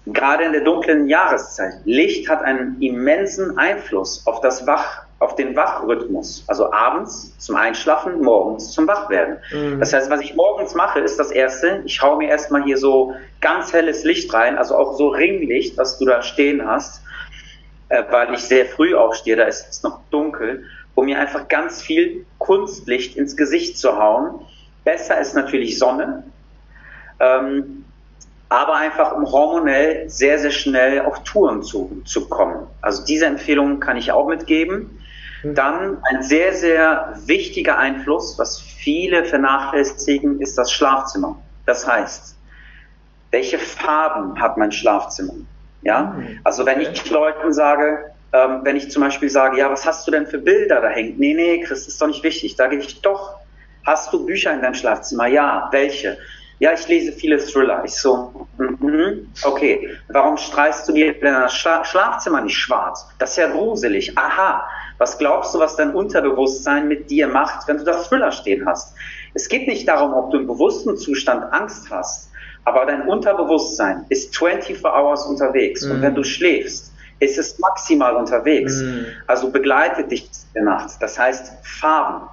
Gerade in der dunklen Jahreszeit. Licht hat einen immensen Einfluss auf das Wach, auf den Wachrhythmus. Also abends zum Einschlafen, morgens zum Wachwerden. Mhm. Das heißt, was ich morgens mache, ist das erste, ich hau mir erstmal hier so ganz helles Licht rein, also auch so Ringlicht, was du da stehen hast, äh, weil ich sehr früh aufstehe, da ist es noch dunkel, um mir einfach ganz viel Kunstlicht ins Gesicht zu hauen. Besser ist natürlich Sonne. Ähm, aber einfach um hormonell sehr, sehr schnell auf Touren zu, zu kommen. Also diese Empfehlung kann ich auch mitgeben. Mhm. Dann ein sehr, sehr wichtiger Einfluss, was viele vernachlässigen, ist das Schlafzimmer. Das heißt, welche Farben hat mein Schlafzimmer? Ja, mhm. also wenn ich Leuten sage, ähm, wenn ich zum Beispiel sage, ja, was hast du denn für Bilder da hängt? Nee, nee, Chris, ist doch nicht wichtig. Da gehe ich doch. Hast du Bücher in deinem Schlafzimmer? Ja. Welche? Ja, ich lese viele Thriller. Ich so, mm, okay, warum streichst du dir dein Schla Schlafzimmer nicht schwarz? Das ist ja gruselig. Aha, was glaubst du, was dein Unterbewusstsein mit dir macht, wenn du da Thriller stehen hast? Es geht nicht darum, ob du im bewussten Zustand Angst hast, aber dein Unterbewusstsein ist 24 Hours unterwegs. Mhm. Und wenn du schläfst, ist es maximal unterwegs. Mhm. Also begleitet dich die Nacht. Das heißt Farben.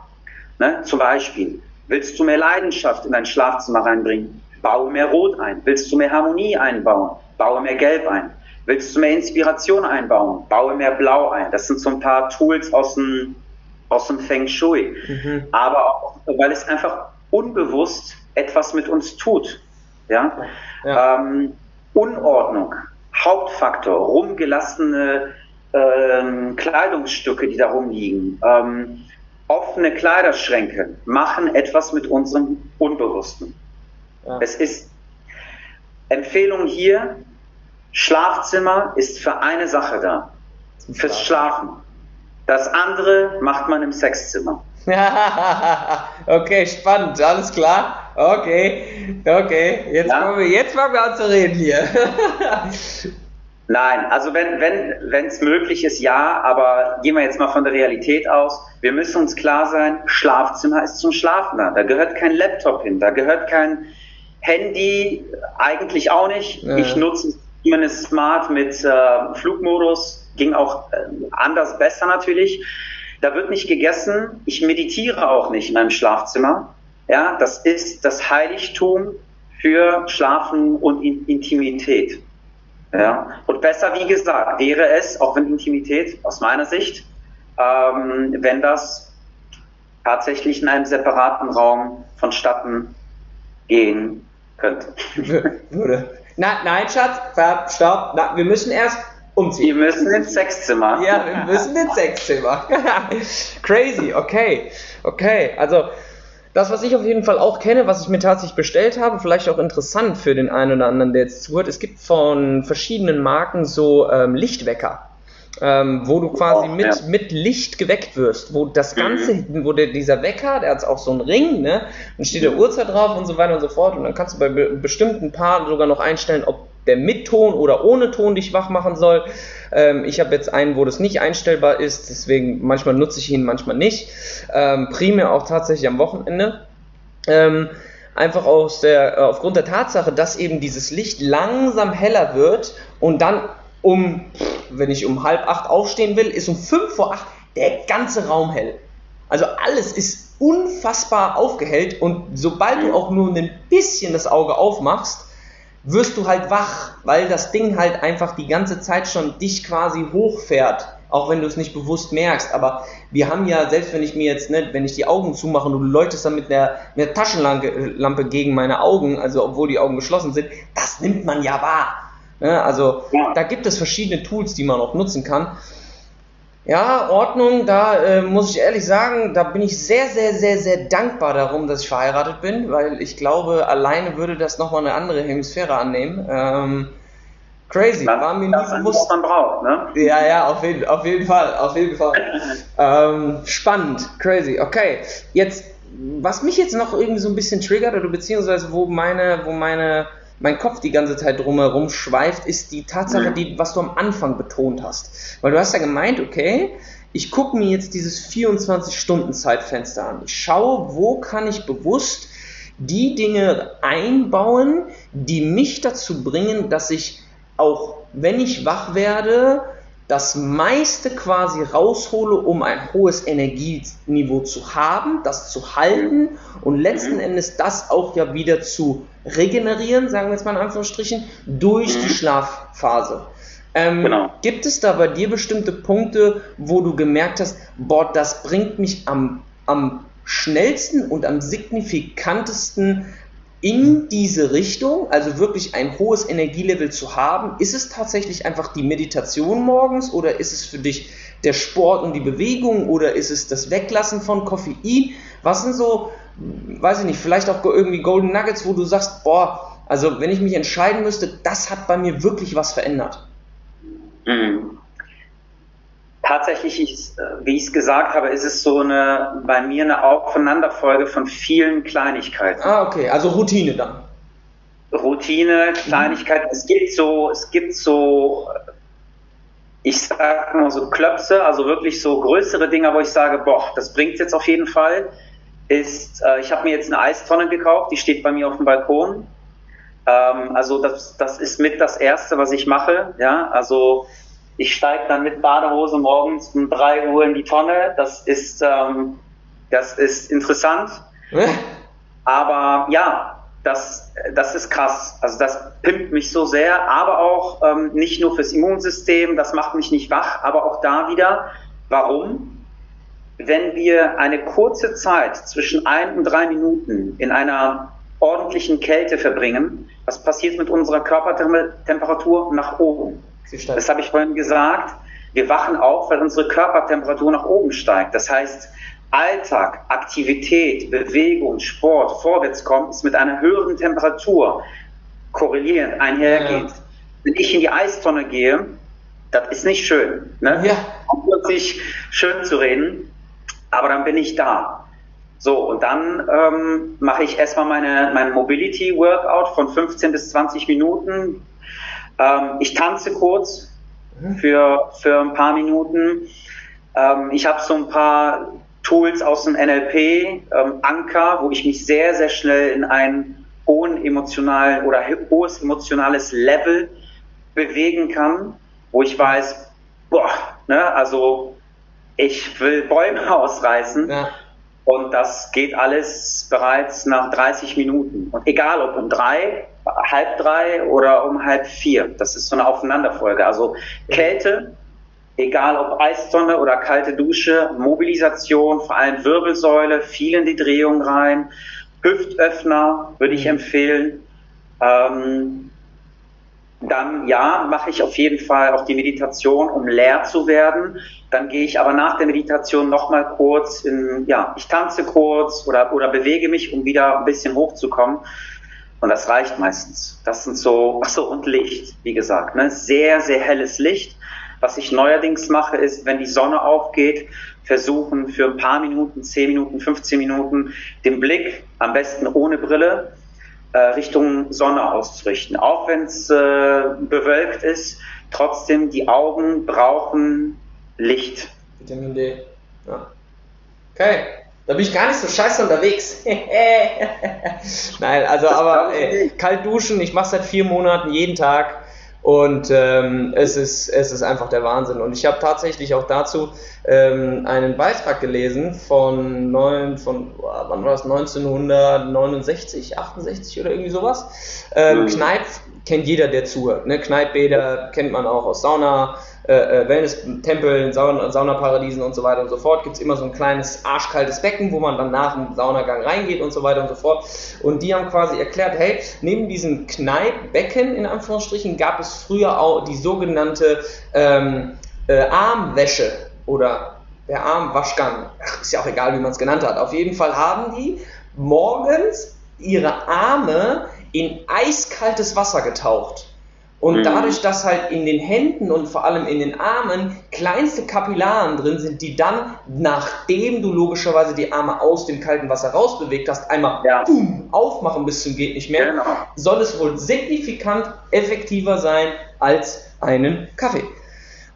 Ne? Zum Beispiel, willst du mehr Leidenschaft in dein Schlafzimmer reinbringen? Baue mehr Rot ein. Willst du mehr Harmonie einbauen? Baue mehr Gelb ein. Willst du mehr Inspiration einbauen? Baue mehr Blau ein. Das sind so ein paar Tools aus dem, aus dem Feng Shui. Mhm. Aber auch, weil es einfach unbewusst etwas mit uns tut. Ja? ja. Ähm, Unordnung, Hauptfaktor, rumgelassene ähm, Kleidungsstücke, die da rumliegen, ähm, offene Kleiderschränke machen etwas mit unserem Unbewussten. Ja. Es ist Empfehlung hier, Schlafzimmer ist für eine Sache da, fürs Schlafen. Das andere macht man im Sexzimmer. (laughs) okay, spannend, alles klar. Okay, okay, jetzt, ja? wir, jetzt fangen wir an zu reden hier. (laughs) Nein, also wenn wenn wenn es möglich ist, ja, aber gehen wir jetzt mal von der Realität aus. Wir müssen uns klar sein, Schlafzimmer ist zum Schlafen da. Da gehört kein Laptop hin, da gehört kein Handy, eigentlich auch nicht. Ja. Ich nutze zumindest Smart mit äh, Flugmodus, ging auch äh, anders besser natürlich. Da wird nicht gegessen. Ich meditiere auch nicht in meinem Schlafzimmer. Ja, das ist das Heiligtum für Schlafen und Intimität. Ja, und besser, wie gesagt, wäre es, auch wenn Intimität aus meiner Sicht, ähm, wenn das tatsächlich in einem separaten Raum vonstatten gehen könnte. (laughs) Würde. Na, nein, Schatz, stopp, na, wir müssen erst umziehen. Wir müssen ins Sexzimmer. Ja, wir müssen ins Sexzimmer. (laughs) Crazy, okay. Okay, also das, was ich auf jeden Fall auch kenne, was ich mir tatsächlich bestellt habe, vielleicht auch interessant für den einen oder anderen, der jetzt zuhört, es gibt von verschiedenen Marken so ähm, Lichtwecker. Ähm, wo du quasi oh, mit, ja. mit Licht geweckt wirst, wo das mhm. Ganze, mhm. wo der, dieser Wecker, der hat auch so einen Ring, ne, dann steht der Uhrzeit drauf und so weiter und so fort und dann kannst du bei be bestimmten Paaren sogar noch einstellen, ob der mit Ton oder ohne Ton dich wach machen soll. Ähm, ich habe jetzt einen, wo das nicht einstellbar ist, deswegen manchmal nutze ich ihn, manchmal nicht. Ähm, primär auch tatsächlich am Wochenende. Ähm, einfach aus der, äh, aufgrund der Tatsache, dass eben dieses Licht langsam heller wird und dann um, wenn ich um halb acht aufstehen will, ist um fünf vor acht der ganze Raum hell. Also alles ist unfassbar aufgehellt und sobald du auch nur ein bisschen das Auge aufmachst, wirst du halt wach, weil das Ding halt einfach die ganze Zeit schon dich quasi hochfährt, auch wenn du es nicht bewusst merkst. Aber wir haben ja, selbst wenn ich mir jetzt, ne, wenn ich die Augen zumache und du läutest dann mit einer, mit einer Taschenlampe gegen meine Augen, also obwohl die Augen geschlossen sind, das nimmt man ja wahr. Ne? Also ja. da gibt es verschiedene Tools, die man auch nutzen kann. Ja, Ordnung, da äh, muss ich ehrlich sagen, da bin ich sehr, sehr, sehr, sehr dankbar darum, dass ich verheiratet bin, weil ich glaube, alleine würde das nochmal eine andere Hemisphäre annehmen. Ähm, crazy, das, war mir nie bewusst. Was man braucht, ne? Ja, ja, auf jeden, auf jeden Fall, auf jeden Fall. ähm, spannend, crazy. Okay, jetzt, was mich jetzt noch irgendwie so ein bisschen triggert, oder beziehungsweise wo meine, wo meine mein Kopf die ganze Zeit drumherum schweift, ist die Tatsache, die, was du am Anfang betont hast. Weil du hast ja gemeint, okay, ich gucke mir jetzt dieses 24-Stunden-Zeitfenster an. Ich schaue, wo kann ich bewusst die Dinge einbauen, die mich dazu bringen, dass ich auch, wenn ich wach werde, das meiste quasi raushole, um ein hohes Energieniveau zu haben, das zu halten und letzten mhm. Endes das auch ja wieder zu regenerieren, sagen wir jetzt mal in Anführungsstrichen, durch mhm. die Schlafphase. Ähm, genau. Gibt es da bei dir bestimmte Punkte, wo du gemerkt hast, boah, das bringt mich am, am schnellsten und am signifikantesten in diese Richtung, also wirklich ein hohes Energielevel zu haben, ist es tatsächlich einfach die Meditation morgens oder ist es für dich der Sport und die Bewegung oder ist es das Weglassen von Koffein? Was sind so, weiß ich nicht, vielleicht auch irgendwie Golden Nuggets, wo du sagst, boah, also wenn ich mich entscheiden müsste, das hat bei mir wirklich was verändert? Mhm tatsächlich, ist, äh, wie ich es gesagt habe, ist es so eine, bei mir eine Aufeinanderfolge von vielen Kleinigkeiten. Ah, okay, also Routine dann. Routine, Kleinigkeiten. Es gibt so, es gibt so, ich sag mal so Klöpse, also wirklich so größere Dinger, wo ich sage, boah, das bringt jetzt auf jeden Fall. Ist, äh, ich habe mir jetzt eine Eistonne gekauft, die steht bei mir auf dem Balkon. Ähm, also das, das ist mit das Erste, was ich mache. Ja, also ich steige dann mit Badehose morgens um 3 Uhr in die Tonne. Das ist, ähm, das ist interessant. (laughs) Aber ja, das, das ist krass. Also das pimpt mich so sehr, aber auch ähm, nicht nur fürs Immunsystem, das macht mich nicht wach, aber auch da wieder, warum? Wenn wir eine kurze Zeit zwischen ein und drei Minuten in einer ordentlichen Kälte verbringen, was passiert mit unserer Körpertemperatur nach oben? Das habe ich vorhin gesagt. Wir wachen auf, weil unsere Körpertemperatur nach oben steigt. Das heißt, Alltag, Aktivität, Bewegung, Sport, Vorwärtskommen ist mit einer höheren Temperatur korrelierend einhergeht. Ja. Wenn ich in die Eistonne gehe, das ist nicht schön. Ne? Ja. Um sich schön zu reden, aber dann bin ich da. So, und dann ähm, mache ich erstmal meine, mein Mobility Workout von 15 bis 20 Minuten. Ähm, ich tanze kurz mhm. für, für ein paar Minuten. Ähm, ich habe so ein paar Tools aus dem NLP, ähm, Anker, wo ich mich sehr, sehr schnell in ein hohen emotionalen oder hohes emotionales Level bewegen kann, wo ich weiß, boah, ne, also ich will Bäume (laughs) ausreißen. Ja. Und das geht alles bereits nach 30 Minuten. Und egal ob um drei, halb drei oder um halb vier. Das ist so eine Aufeinanderfolge. Also Kälte, egal ob Eistonne oder kalte Dusche, Mobilisation, vor allem Wirbelsäule, viel in die Drehung rein, Hüftöffner würde ich mhm. empfehlen. Ähm, dann ja, mache ich auf jeden Fall auch die Meditation, um leer zu werden. Dann gehe ich aber nach der Meditation nochmal kurz in, ja, ich tanze kurz oder, oder bewege mich, um wieder ein bisschen hochzukommen. Und das reicht meistens. Das sind so, ach so, und Licht, wie gesagt, ne? sehr, sehr helles Licht. Was ich neuerdings mache, ist, wenn die Sonne aufgeht, versuchen für ein paar Minuten, 10 Minuten, 15 Minuten, den Blick, am besten ohne Brille, äh, Richtung Sonne auszurichten. Auch wenn es äh, bewölkt ist, trotzdem die Augen brauchen Licht. Vitamin D. Ja. Okay. Da bin ich gar nicht so scheiße unterwegs. (laughs) Nein, also aber ey, kalt duschen, ich mache seit vier Monaten jeden Tag. Und ähm, es, ist, es ist einfach der Wahnsinn. Und ich habe tatsächlich auch dazu ähm, einen Beitrag gelesen von, neun, von wann war das, 1969, 68 oder irgendwie sowas. Ähm, mhm. Kneipp kennt jeder, der zuhört. Ne? Kneippbäder kennt man auch aus Sauna, äh, äh, Wellness-Tempeln, Sauna, Saunaparadiesen und so weiter und so fort, gibt es immer so ein kleines arschkaltes Becken, wo man dann nach dem Saunagang reingeht und so weiter und so fort. Und die haben quasi erklärt, hey, neben diesem Kneippbecken in Anführungsstrichen gab es früher auch die sogenannte ähm, äh, Armwäsche oder der Armwaschgang. Ach, ist ja auch egal, wie man es genannt hat. Auf jeden Fall haben die morgens ihre Arme in eiskaltes Wasser getaucht. Und mhm. dadurch, dass halt in den Händen und vor allem in den Armen kleinste Kapillaren drin sind, die dann, nachdem du logischerweise die Arme aus dem kalten Wasser rausbewegt hast, einmal ja. boom, aufmachen bis zum geht nicht mehr, genau. soll es wohl signifikant effektiver sein als einen Kaffee.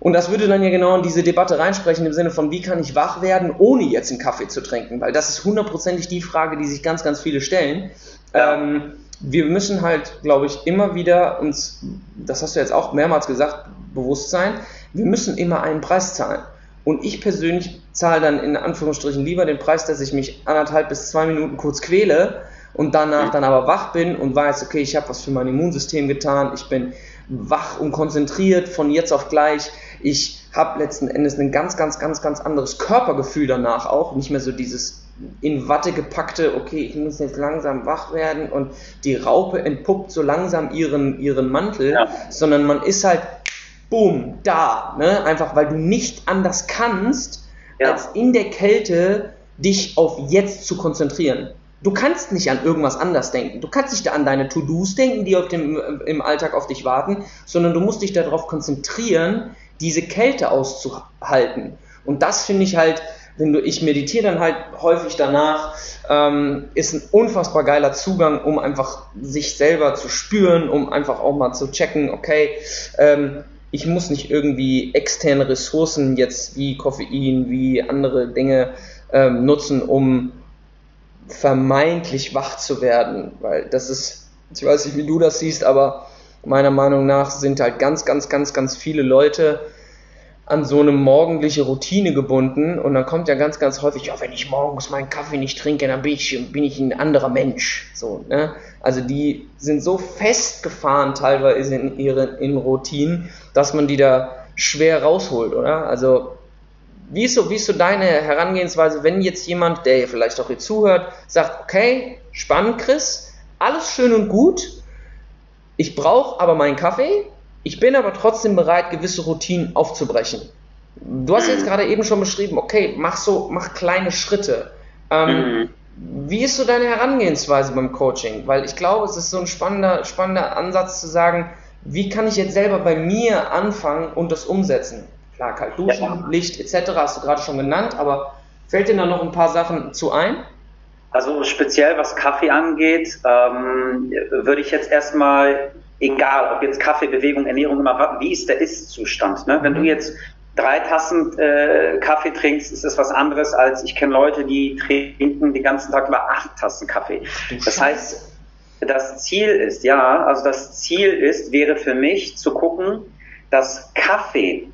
Und das würde dann ja genau in diese Debatte reinsprechen im Sinne von, wie kann ich wach werden, ohne jetzt einen Kaffee zu trinken? Weil das ist hundertprozentig die Frage, die sich ganz, ganz viele stellen. Ja. Ähm, wir müssen halt, glaube ich, immer wieder uns, das hast du jetzt auch mehrmals gesagt, bewusst sein, wir müssen immer einen Preis zahlen. Und ich persönlich zahle dann in Anführungsstrichen lieber den Preis, dass ich mich anderthalb bis zwei Minuten kurz quäle und danach dann aber wach bin und weiß, okay, ich habe was für mein Immunsystem getan, ich bin wach und konzentriert von jetzt auf gleich. Ich habe letzten Endes ein ganz, ganz, ganz, ganz anderes Körpergefühl danach auch. Nicht mehr so dieses in Watte gepackte, okay, ich muss jetzt langsam wach werden und die Raupe entpuppt so langsam ihren, ihren Mantel, ja. sondern man ist halt, boom, da. Ne? Einfach weil du nicht anders kannst, ja. als in der Kälte dich auf jetzt zu konzentrieren. Du kannst nicht an irgendwas anders denken. Du kannst nicht an deine To-Dos denken, die auf dem, im Alltag auf dich warten, sondern du musst dich darauf konzentrieren, diese Kälte auszuhalten. Und das finde ich halt wenn du, ich meditiere dann halt häufig danach, ähm, ist ein unfassbar geiler Zugang, um einfach sich selber zu spüren, um einfach auch mal zu checken, okay, ähm, ich muss nicht irgendwie externe Ressourcen jetzt wie Koffein, wie andere Dinge ähm, nutzen, um vermeintlich wach zu werden, weil das ist, ich weiß nicht, wie du das siehst, aber meiner Meinung nach sind halt ganz, ganz, ganz, ganz viele Leute an so eine morgendliche Routine gebunden und dann kommt ja ganz, ganz häufig, ja, wenn ich morgens meinen Kaffee nicht trinke, dann bin ich, bin ich ein anderer Mensch. So, ne? Also die sind so festgefahren teilweise in ihren in Routinen, dass man die da schwer rausholt, oder? Also wie ist, so, wie ist so deine Herangehensweise, wenn jetzt jemand, der vielleicht auch hier zuhört, sagt, okay, spannend, Chris, alles schön und gut, ich brauche aber meinen Kaffee, ich bin aber trotzdem bereit, gewisse Routinen aufzubrechen. Du hast jetzt gerade eben schon beschrieben, okay, mach so, mach kleine Schritte. Ähm, mhm. Wie ist so deine Herangehensweise beim Coaching? Weil ich glaube, es ist so ein spannender, spannender Ansatz zu sagen, wie kann ich jetzt selber bei mir anfangen und das umsetzen? Klar, kalt duschen, ja. Licht etc. hast du gerade schon genannt, aber fällt dir da noch ein paar Sachen zu ein? Also speziell was Kaffee angeht, ähm, würde ich jetzt erstmal, egal ob jetzt Kaffee, Bewegung, Ernährung, immer, wie ist der Ist-Zustand? Ne? Wenn du mhm. jetzt drei Tassen äh, Kaffee trinkst, ist das was anderes als ich kenne Leute, die trinken den ganzen Tag über acht Tassen Kaffee. Das heißt, das Ziel ist, ja, also das Ziel ist, wäre für mich zu gucken, dass Kaffee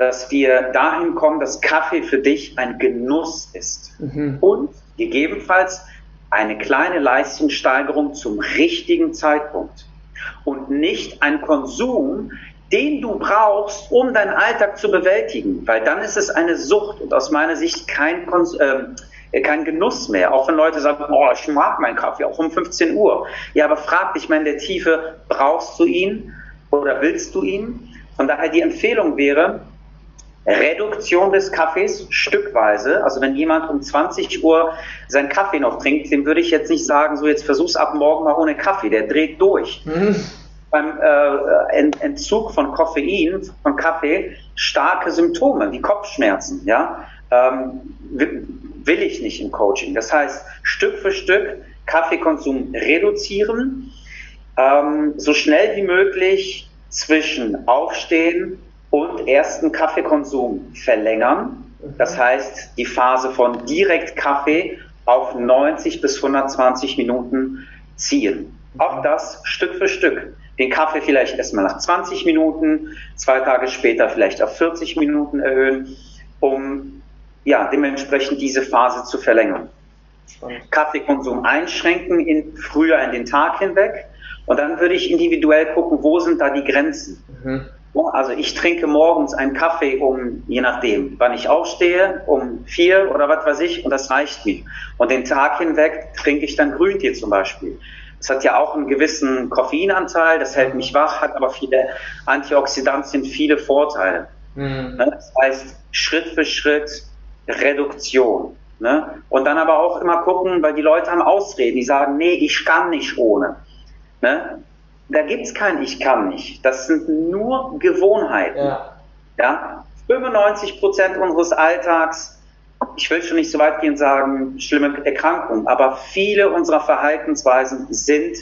dass wir dahin kommen, dass Kaffee für dich ein Genuss ist mhm. und gegebenenfalls eine kleine Leistungssteigerung zum richtigen Zeitpunkt und nicht ein Konsum, den du brauchst, um deinen Alltag zu bewältigen, weil dann ist es eine Sucht und aus meiner Sicht kein, Kons äh, kein Genuss mehr. Auch wenn Leute sagen, oh, ich mag meinen Kaffee auch um 15 Uhr. Ja, aber frag dich mal in der Tiefe, brauchst du ihn oder willst du ihn? Von daher die Empfehlung wäre, Reduktion des Kaffees stückweise. Also wenn jemand um 20 Uhr seinen Kaffee noch trinkt, dem würde ich jetzt nicht sagen, so jetzt versuch's ab morgen mal ohne Kaffee. Der dreht durch. Mhm. Beim äh, Entzug von Koffein, von Kaffee, starke Symptome wie Kopfschmerzen. Ja, ähm, will ich nicht im Coaching. Das heißt, Stück für Stück Kaffeekonsum reduzieren, ähm, so schnell wie möglich zwischen Aufstehen ersten Kaffeekonsum verlängern. Das heißt, die Phase von direkt Kaffee auf 90 bis 120 Minuten ziehen. Auch das Stück für Stück. Den Kaffee vielleicht erstmal nach 20 Minuten, zwei Tage später vielleicht auf 40 Minuten erhöhen, um ja, dementsprechend diese Phase zu verlängern. Kaffeekonsum einschränken in, früher in den Tag hinweg. Und dann würde ich individuell gucken, wo sind da die Grenzen. Mhm. Also ich trinke morgens einen Kaffee um, je nachdem, wann ich aufstehe, um vier oder was weiß ich, und das reicht mir. Und den Tag hinweg trinke ich dann Grüntee zum Beispiel. Das hat ja auch einen gewissen Koffeinanteil, das hält mich wach, hat aber viele Antioxidantien, viele Vorteile. Mhm. Ne? Das heißt, Schritt für Schritt Reduktion. Ne? Und dann aber auch immer gucken, weil die Leute haben Ausreden, die sagen, nee, ich kann nicht ohne. Ne? Da gibt es kein Ich kann nicht. Das sind nur Gewohnheiten. Ja. ja? 95 Prozent unseres Alltags, ich will schon nicht so weit gehen sagen, schlimme Erkrankungen, aber viele unserer Verhaltensweisen sind,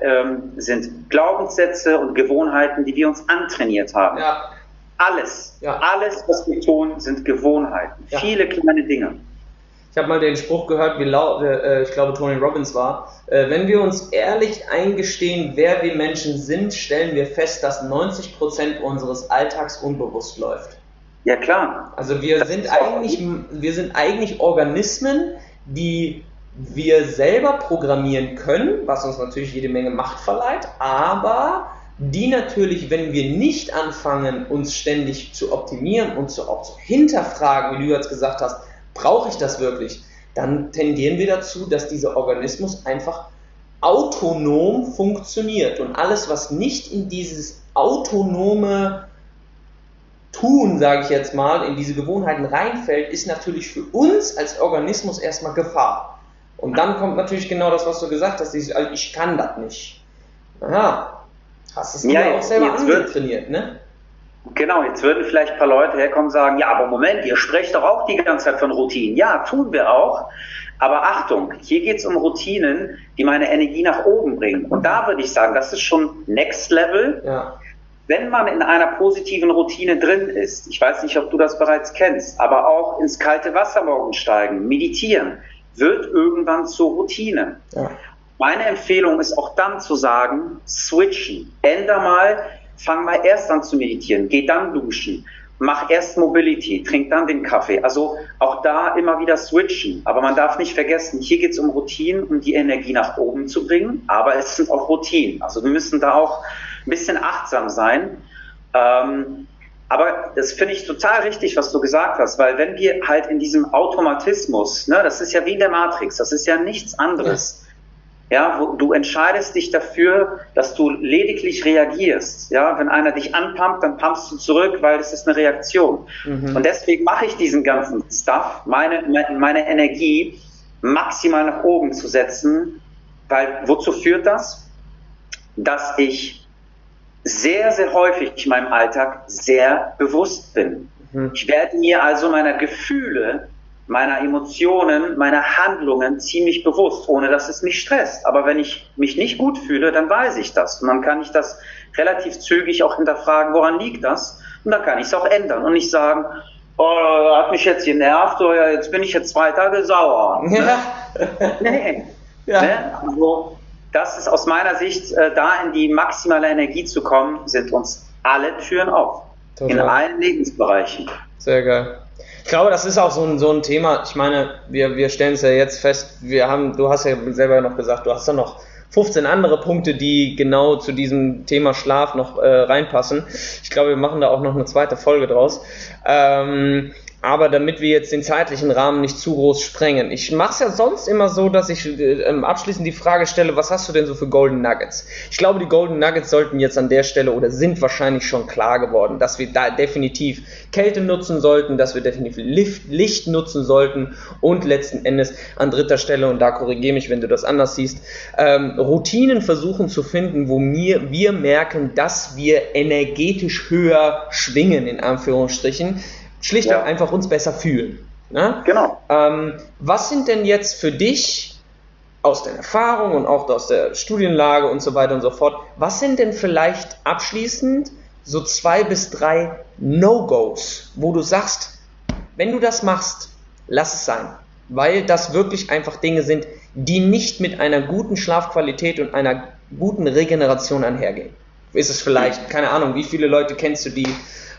ähm, sind Glaubenssätze und Gewohnheiten, die wir uns antrainiert haben. Ja. Alles, ja. alles, was wir tun, sind Gewohnheiten. Viele kleine Dinge. Ich habe mal den Spruch gehört, wie laut, äh, ich glaube Tony Robbins war, äh, wenn wir uns ehrlich eingestehen, wer wir Menschen sind, stellen wir fest, dass 90% unseres Alltags unbewusst läuft. Ja klar. Also wir sind eigentlich, wir sind eigentlich Organismen, die wir selber programmieren können, was uns natürlich jede Menge Macht verleiht, aber die natürlich, wenn wir nicht anfangen, uns ständig zu optimieren und zu, auch zu hinterfragen, wie du jetzt gesagt hast, brauche ich das wirklich? Dann tendieren wir dazu, dass dieser Organismus einfach autonom funktioniert. Und alles, was nicht in dieses autonome Tun, sage ich jetzt mal, in diese Gewohnheiten reinfällt, ist natürlich für uns als Organismus erstmal Gefahr. Und dann kommt natürlich genau das, was du gesagt hast, dieses, also ich kann das nicht. Aha, hast es ja, auch selber angetrainiert, ne? Genau, jetzt würden vielleicht ein paar Leute herkommen und sagen, ja, aber Moment, ihr sprecht doch auch die ganze Zeit von Routinen. Ja, tun wir auch. Aber Achtung, hier geht es um Routinen, die meine Energie nach oben bringen. Und da würde ich sagen, das ist schon Next Level. Ja. Wenn man in einer positiven Routine drin ist, ich weiß nicht, ob du das bereits kennst, aber auch ins kalte Wasser morgen steigen, meditieren, wird irgendwann zur Routine. Ja. Meine Empfehlung ist auch dann zu sagen, switchen. Änder mal, fang mal erst an zu meditieren, geh dann duschen, mach erst Mobility, trink dann den Kaffee. Also auch da immer wieder switchen. Aber man darf nicht vergessen, hier geht es um Routinen, um die Energie nach oben zu bringen, aber es sind auch Routinen. Also wir müssen da auch ein bisschen achtsam sein. Ähm, aber das finde ich total richtig, was du gesagt hast, weil wenn wir halt in diesem Automatismus, ne, das ist ja wie in der Matrix, das ist ja nichts anderes. Ja ja, wo du entscheidest dich dafür, dass du lediglich reagierst. Ja, wenn einer dich anpumpt, dann pumpst du zurück, weil es ist eine Reaktion. Mhm. Und deswegen mache ich diesen ganzen Stuff, meine, meine Energie maximal nach oben zu setzen, weil wozu führt das? Dass ich sehr, sehr häufig in meinem Alltag sehr bewusst bin. Mhm. Ich werde mir also meiner Gefühle meiner Emotionen, meiner Handlungen ziemlich bewusst, ohne dass es mich stresst. Aber wenn ich mich nicht gut fühle, dann weiß ich das. Und dann kann ich das relativ zügig auch hinterfragen, woran liegt das? Und dann kann ich es auch ändern und nicht sagen, oh, hat mich jetzt genervt oder jetzt bin ich jetzt zwei Tage sauer. (laughs) Ja. nee. Ja. Ne? Also, das ist aus meiner Sicht, äh, da in die maximale Energie zu kommen, sind uns alle Türen auf. Total. In allen Lebensbereichen. Sehr geil. Ich glaube, das ist auch so ein, so ein Thema. Ich meine, wir, wir stellen es ja jetzt fest, wir haben, du hast ja selber noch gesagt, du hast da noch 15 andere Punkte, die genau zu diesem Thema Schlaf noch äh, reinpassen. Ich glaube, wir machen da auch noch eine zweite Folge draus. Ähm, aber damit wir jetzt den zeitlichen Rahmen nicht zu groß sprengen. Ich mache es ja sonst immer so, dass ich äh, abschließend die Frage stelle, was hast du denn so für Golden Nuggets? Ich glaube, die Golden Nuggets sollten jetzt an der Stelle oder sind wahrscheinlich schon klar geworden, dass wir da definitiv Kälte nutzen sollten, dass wir definitiv Licht, Licht nutzen sollten und letzten Endes an dritter Stelle, und da korrigiere mich, wenn du das anders siehst, ähm, Routinen versuchen zu finden, wo mir, wir merken, dass wir energetisch höher schwingen, in Anführungsstrichen schlicht ja. einfach uns besser fühlen. Ne? Genau. Ähm, was sind denn jetzt für dich aus der Erfahrung und auch aus der Studienlage und so weiter und so fort, was sind denn vielleicht abschließend so zwei bis drei No-Gos, wo du sagst, wenn du das machst, lass es sein, weil das wirklich einfach Dinge sind, die nicht mit einer guten Schlafqualität und einer guten Regeneration einhergehen. Ist es vielleicht, keine Ahnung, wie viele Leute kennst du, die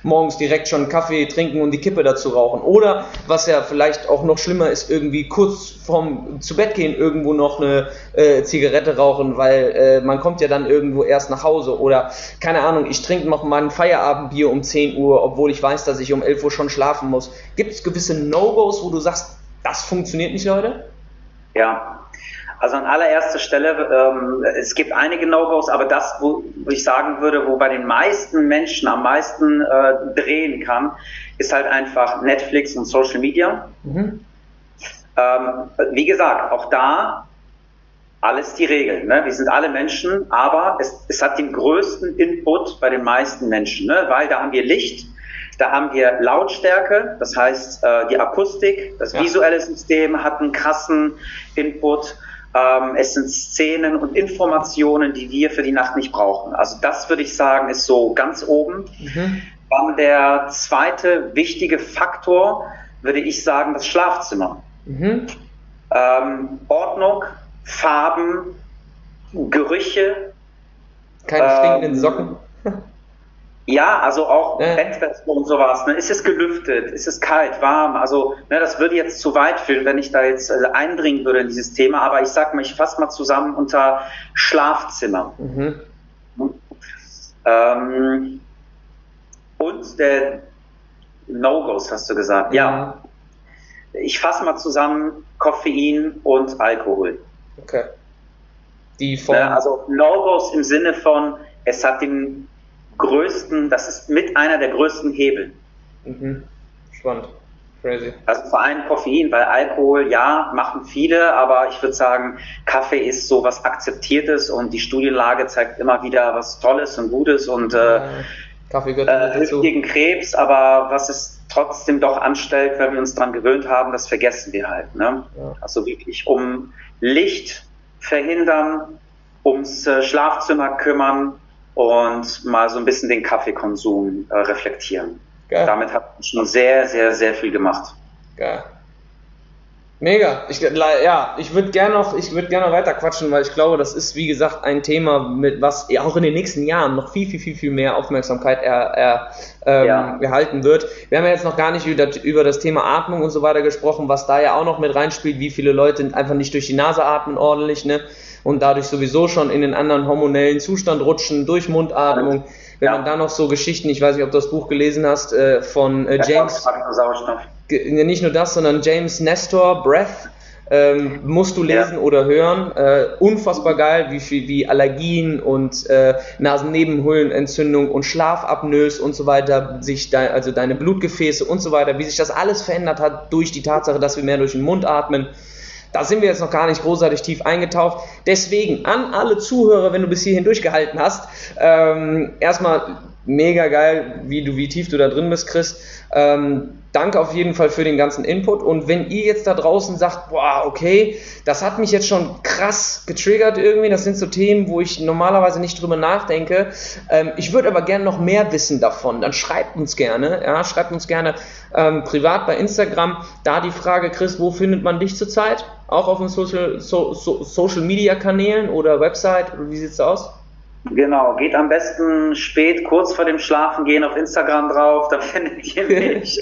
morgens direkt schon Kaffee trinken und die Kippe dazu rauchen. Oder was ja vielleicht auch noch schlimmer ist, irgendwie kurz vorm zu Bett gehen irgendwo noch eine äh, Zigarette rauchen, weil äh, man kommt ja dann irgendwo erst nach Hause. Oder keine Ahnung, ich trinke noch mal ein Feierabendbier um 10 Uhr, obwohl ich weiß, dass ich um 11 Uhr schon schlafen muss. Gibt es gewisse No-Gos, wo du sagst, das funktioniert nicht, Leute? Ja, also an allererster Stelle, ähm, es gibt einige No-Gos, aber das, wo, wo, ich sagen würde, wo bei den meisten Menschen am meisten äh, drehen kann, ist halt einfach Netflix und Social Media. Mhm. Ähm, wie gesagt, auch da alles die Regeln. Ne? Wir sind alle Menschen, aber es, es hat den größten Input bei den meisten Menschen, ne? weil da haben wir Licht, da haben wir Lautstärke, das heißt äh, die Akustik, das ja. visuelle System hat einen krassen Input. Ähm, es sind Szenen und Informationen, die wir für die Nacht nicht brauchen. Also das würde ich sagen, ist so ganz oben. Mhm. Dann der zweite wichtige Faktor, würde ich sagen, das Schlafzimmer. Mhm. Ähm, Ordnung, Farben, Gerüche. Keine stinkenden ähm, Socken. Ja, also auch ja. Bettwäsche und sowas. Ne? Ist es gelüftet? Ist es kalt, warm? Also ne, das würde jetzt zu weit führen, wenn ich da jetzt äh, eindringen würde in dieses Thema. Aber ich sag mal, ich fasse mal zusammen unter Schlafzimmer. Mhm. Ähm, und der No-Gos, hast du gesagt. Ja. ja. Ich fasse mal zusammen Koffein und Alkohol. Okay. Die von. Ne, also No-Gos im Sinne von, es hat den größten, das ist mit einer der größten Hebel. Mhm. Spannend. Crazy. Also vor allem Koffein, weil Alkohol, ja, machen viele, aber ich würde sagen, Kaffee ist so was Akzeptiertes und die Studienlage zeigt immer wieder was Tolles und Gutes und äh, Kaffee gehört äh, hilft gegen Krebs, aber was es trotzdem doch anstellt, wenn wir uns daran gewöhnt haben, das vergessen wir halt. Ne? Ja. Also wirklich um Licht verhindern, ums äh, Schlafzimmer kümmern und mal so ein bisschen den Kaffeekonsum äh, reflektieren. Geil. Damit hat man schon sehr, sehr, sehr viel gemacht. Geil. Mega. Ich, ja, ich würde gerne noch, ich würde gerne weiter quatschen, weil ich glaube, das ist wie gesagt ein Thema, mit was auch in den nächsten Jahren noch viel, viel, viel, viel mehr Aufmerksamkeit er, er, ähm, ja. erhalten wird. Wir haben ja jetzt noch gar nicht über, über das Thema Atmung und so weiter gesprochen, was da ja auch noch mit reinspielt, wie viele Leute einfach nicht durch die Nase atmen ordentlich, ne? Und dadurch sowieso schon in den anderen hormonellen Zustand rutschen durch Mundatmung. Wenn ja. man da noch so Geschichten, ich weiß nicht, ob du das Buch gelesen hast, äh, von äh, James. Ja, nicht nur das, sondern James Nestor, Breath, ähm, musst du lesen ja. oder hören. Äh, unfassbar geil, wie wie Allergien und äh, Nasennebenhöhlenentzündung und Schlafapnoes und so weiter, sich de also deine Blutgefäße und so weiter, wie sich das alles verändert hat durch die Tatsache, dass wir mehr durch den Mund atmen. Da sind wir jetzt noch gar nicht großartig tief eingetaucht. Deswegen an alle Zuhörer, wenn du bis hierhin durchgehalten hast, ähm, erstmal mega geil, wie du, wie tief du da drin bist, Chris. Ähm, danke auf jeden Fall für den ganzen Input. Und wenn ihr jetzt da draußen sagt, boah, okay, das hat mich jetzt schon krass getriggert irgendwie, das sind so Themen, wo ich normalerweise nicht drüber nachdenke. Ähm, ich würde aber gerne noch mehr wissen davon. Dann schreibt uns gerne, ja, schreibt uns gerne ähm, privat bei Instagram. Da die Frage, Chris, wo findet man dich zurzeit? Auch auf den Social, so, so, Social Media Kanälen oder Website? Wie sieht's aus? Genau, geht am besten spät, kurz vor dem Schlafengehen auf Instagram drauf, da (laughs) findet ihr mich.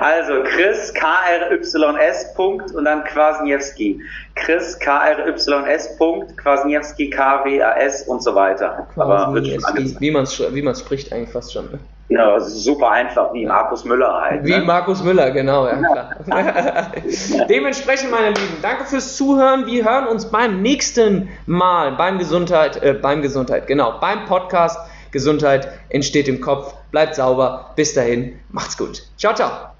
also Chris, K-R-Y-S, Punkt und dann Kwasniewski. Chris, K-R-Y-S, Punkt, Kwasniewski, K-W-A-S und so weiter. Kwasniewski, wie man es wie man's spricht eigentlich fast schon. Ne? Ja, super einfach, wie Markus Müller halt. Wie ne? Markus Müller, genau, ja, klar. (laughs) Dementsprechend, meine Lieben, danke fürs Zuhören. Wir hören uns beim nächsten Mal beim Gesundheit, äh, beim Gesundheit, genau, beim Podcast Gesundheit entsteht im Kopf. Bleibt sauber. Bis dahin, macht's gut. Ciao, ciao.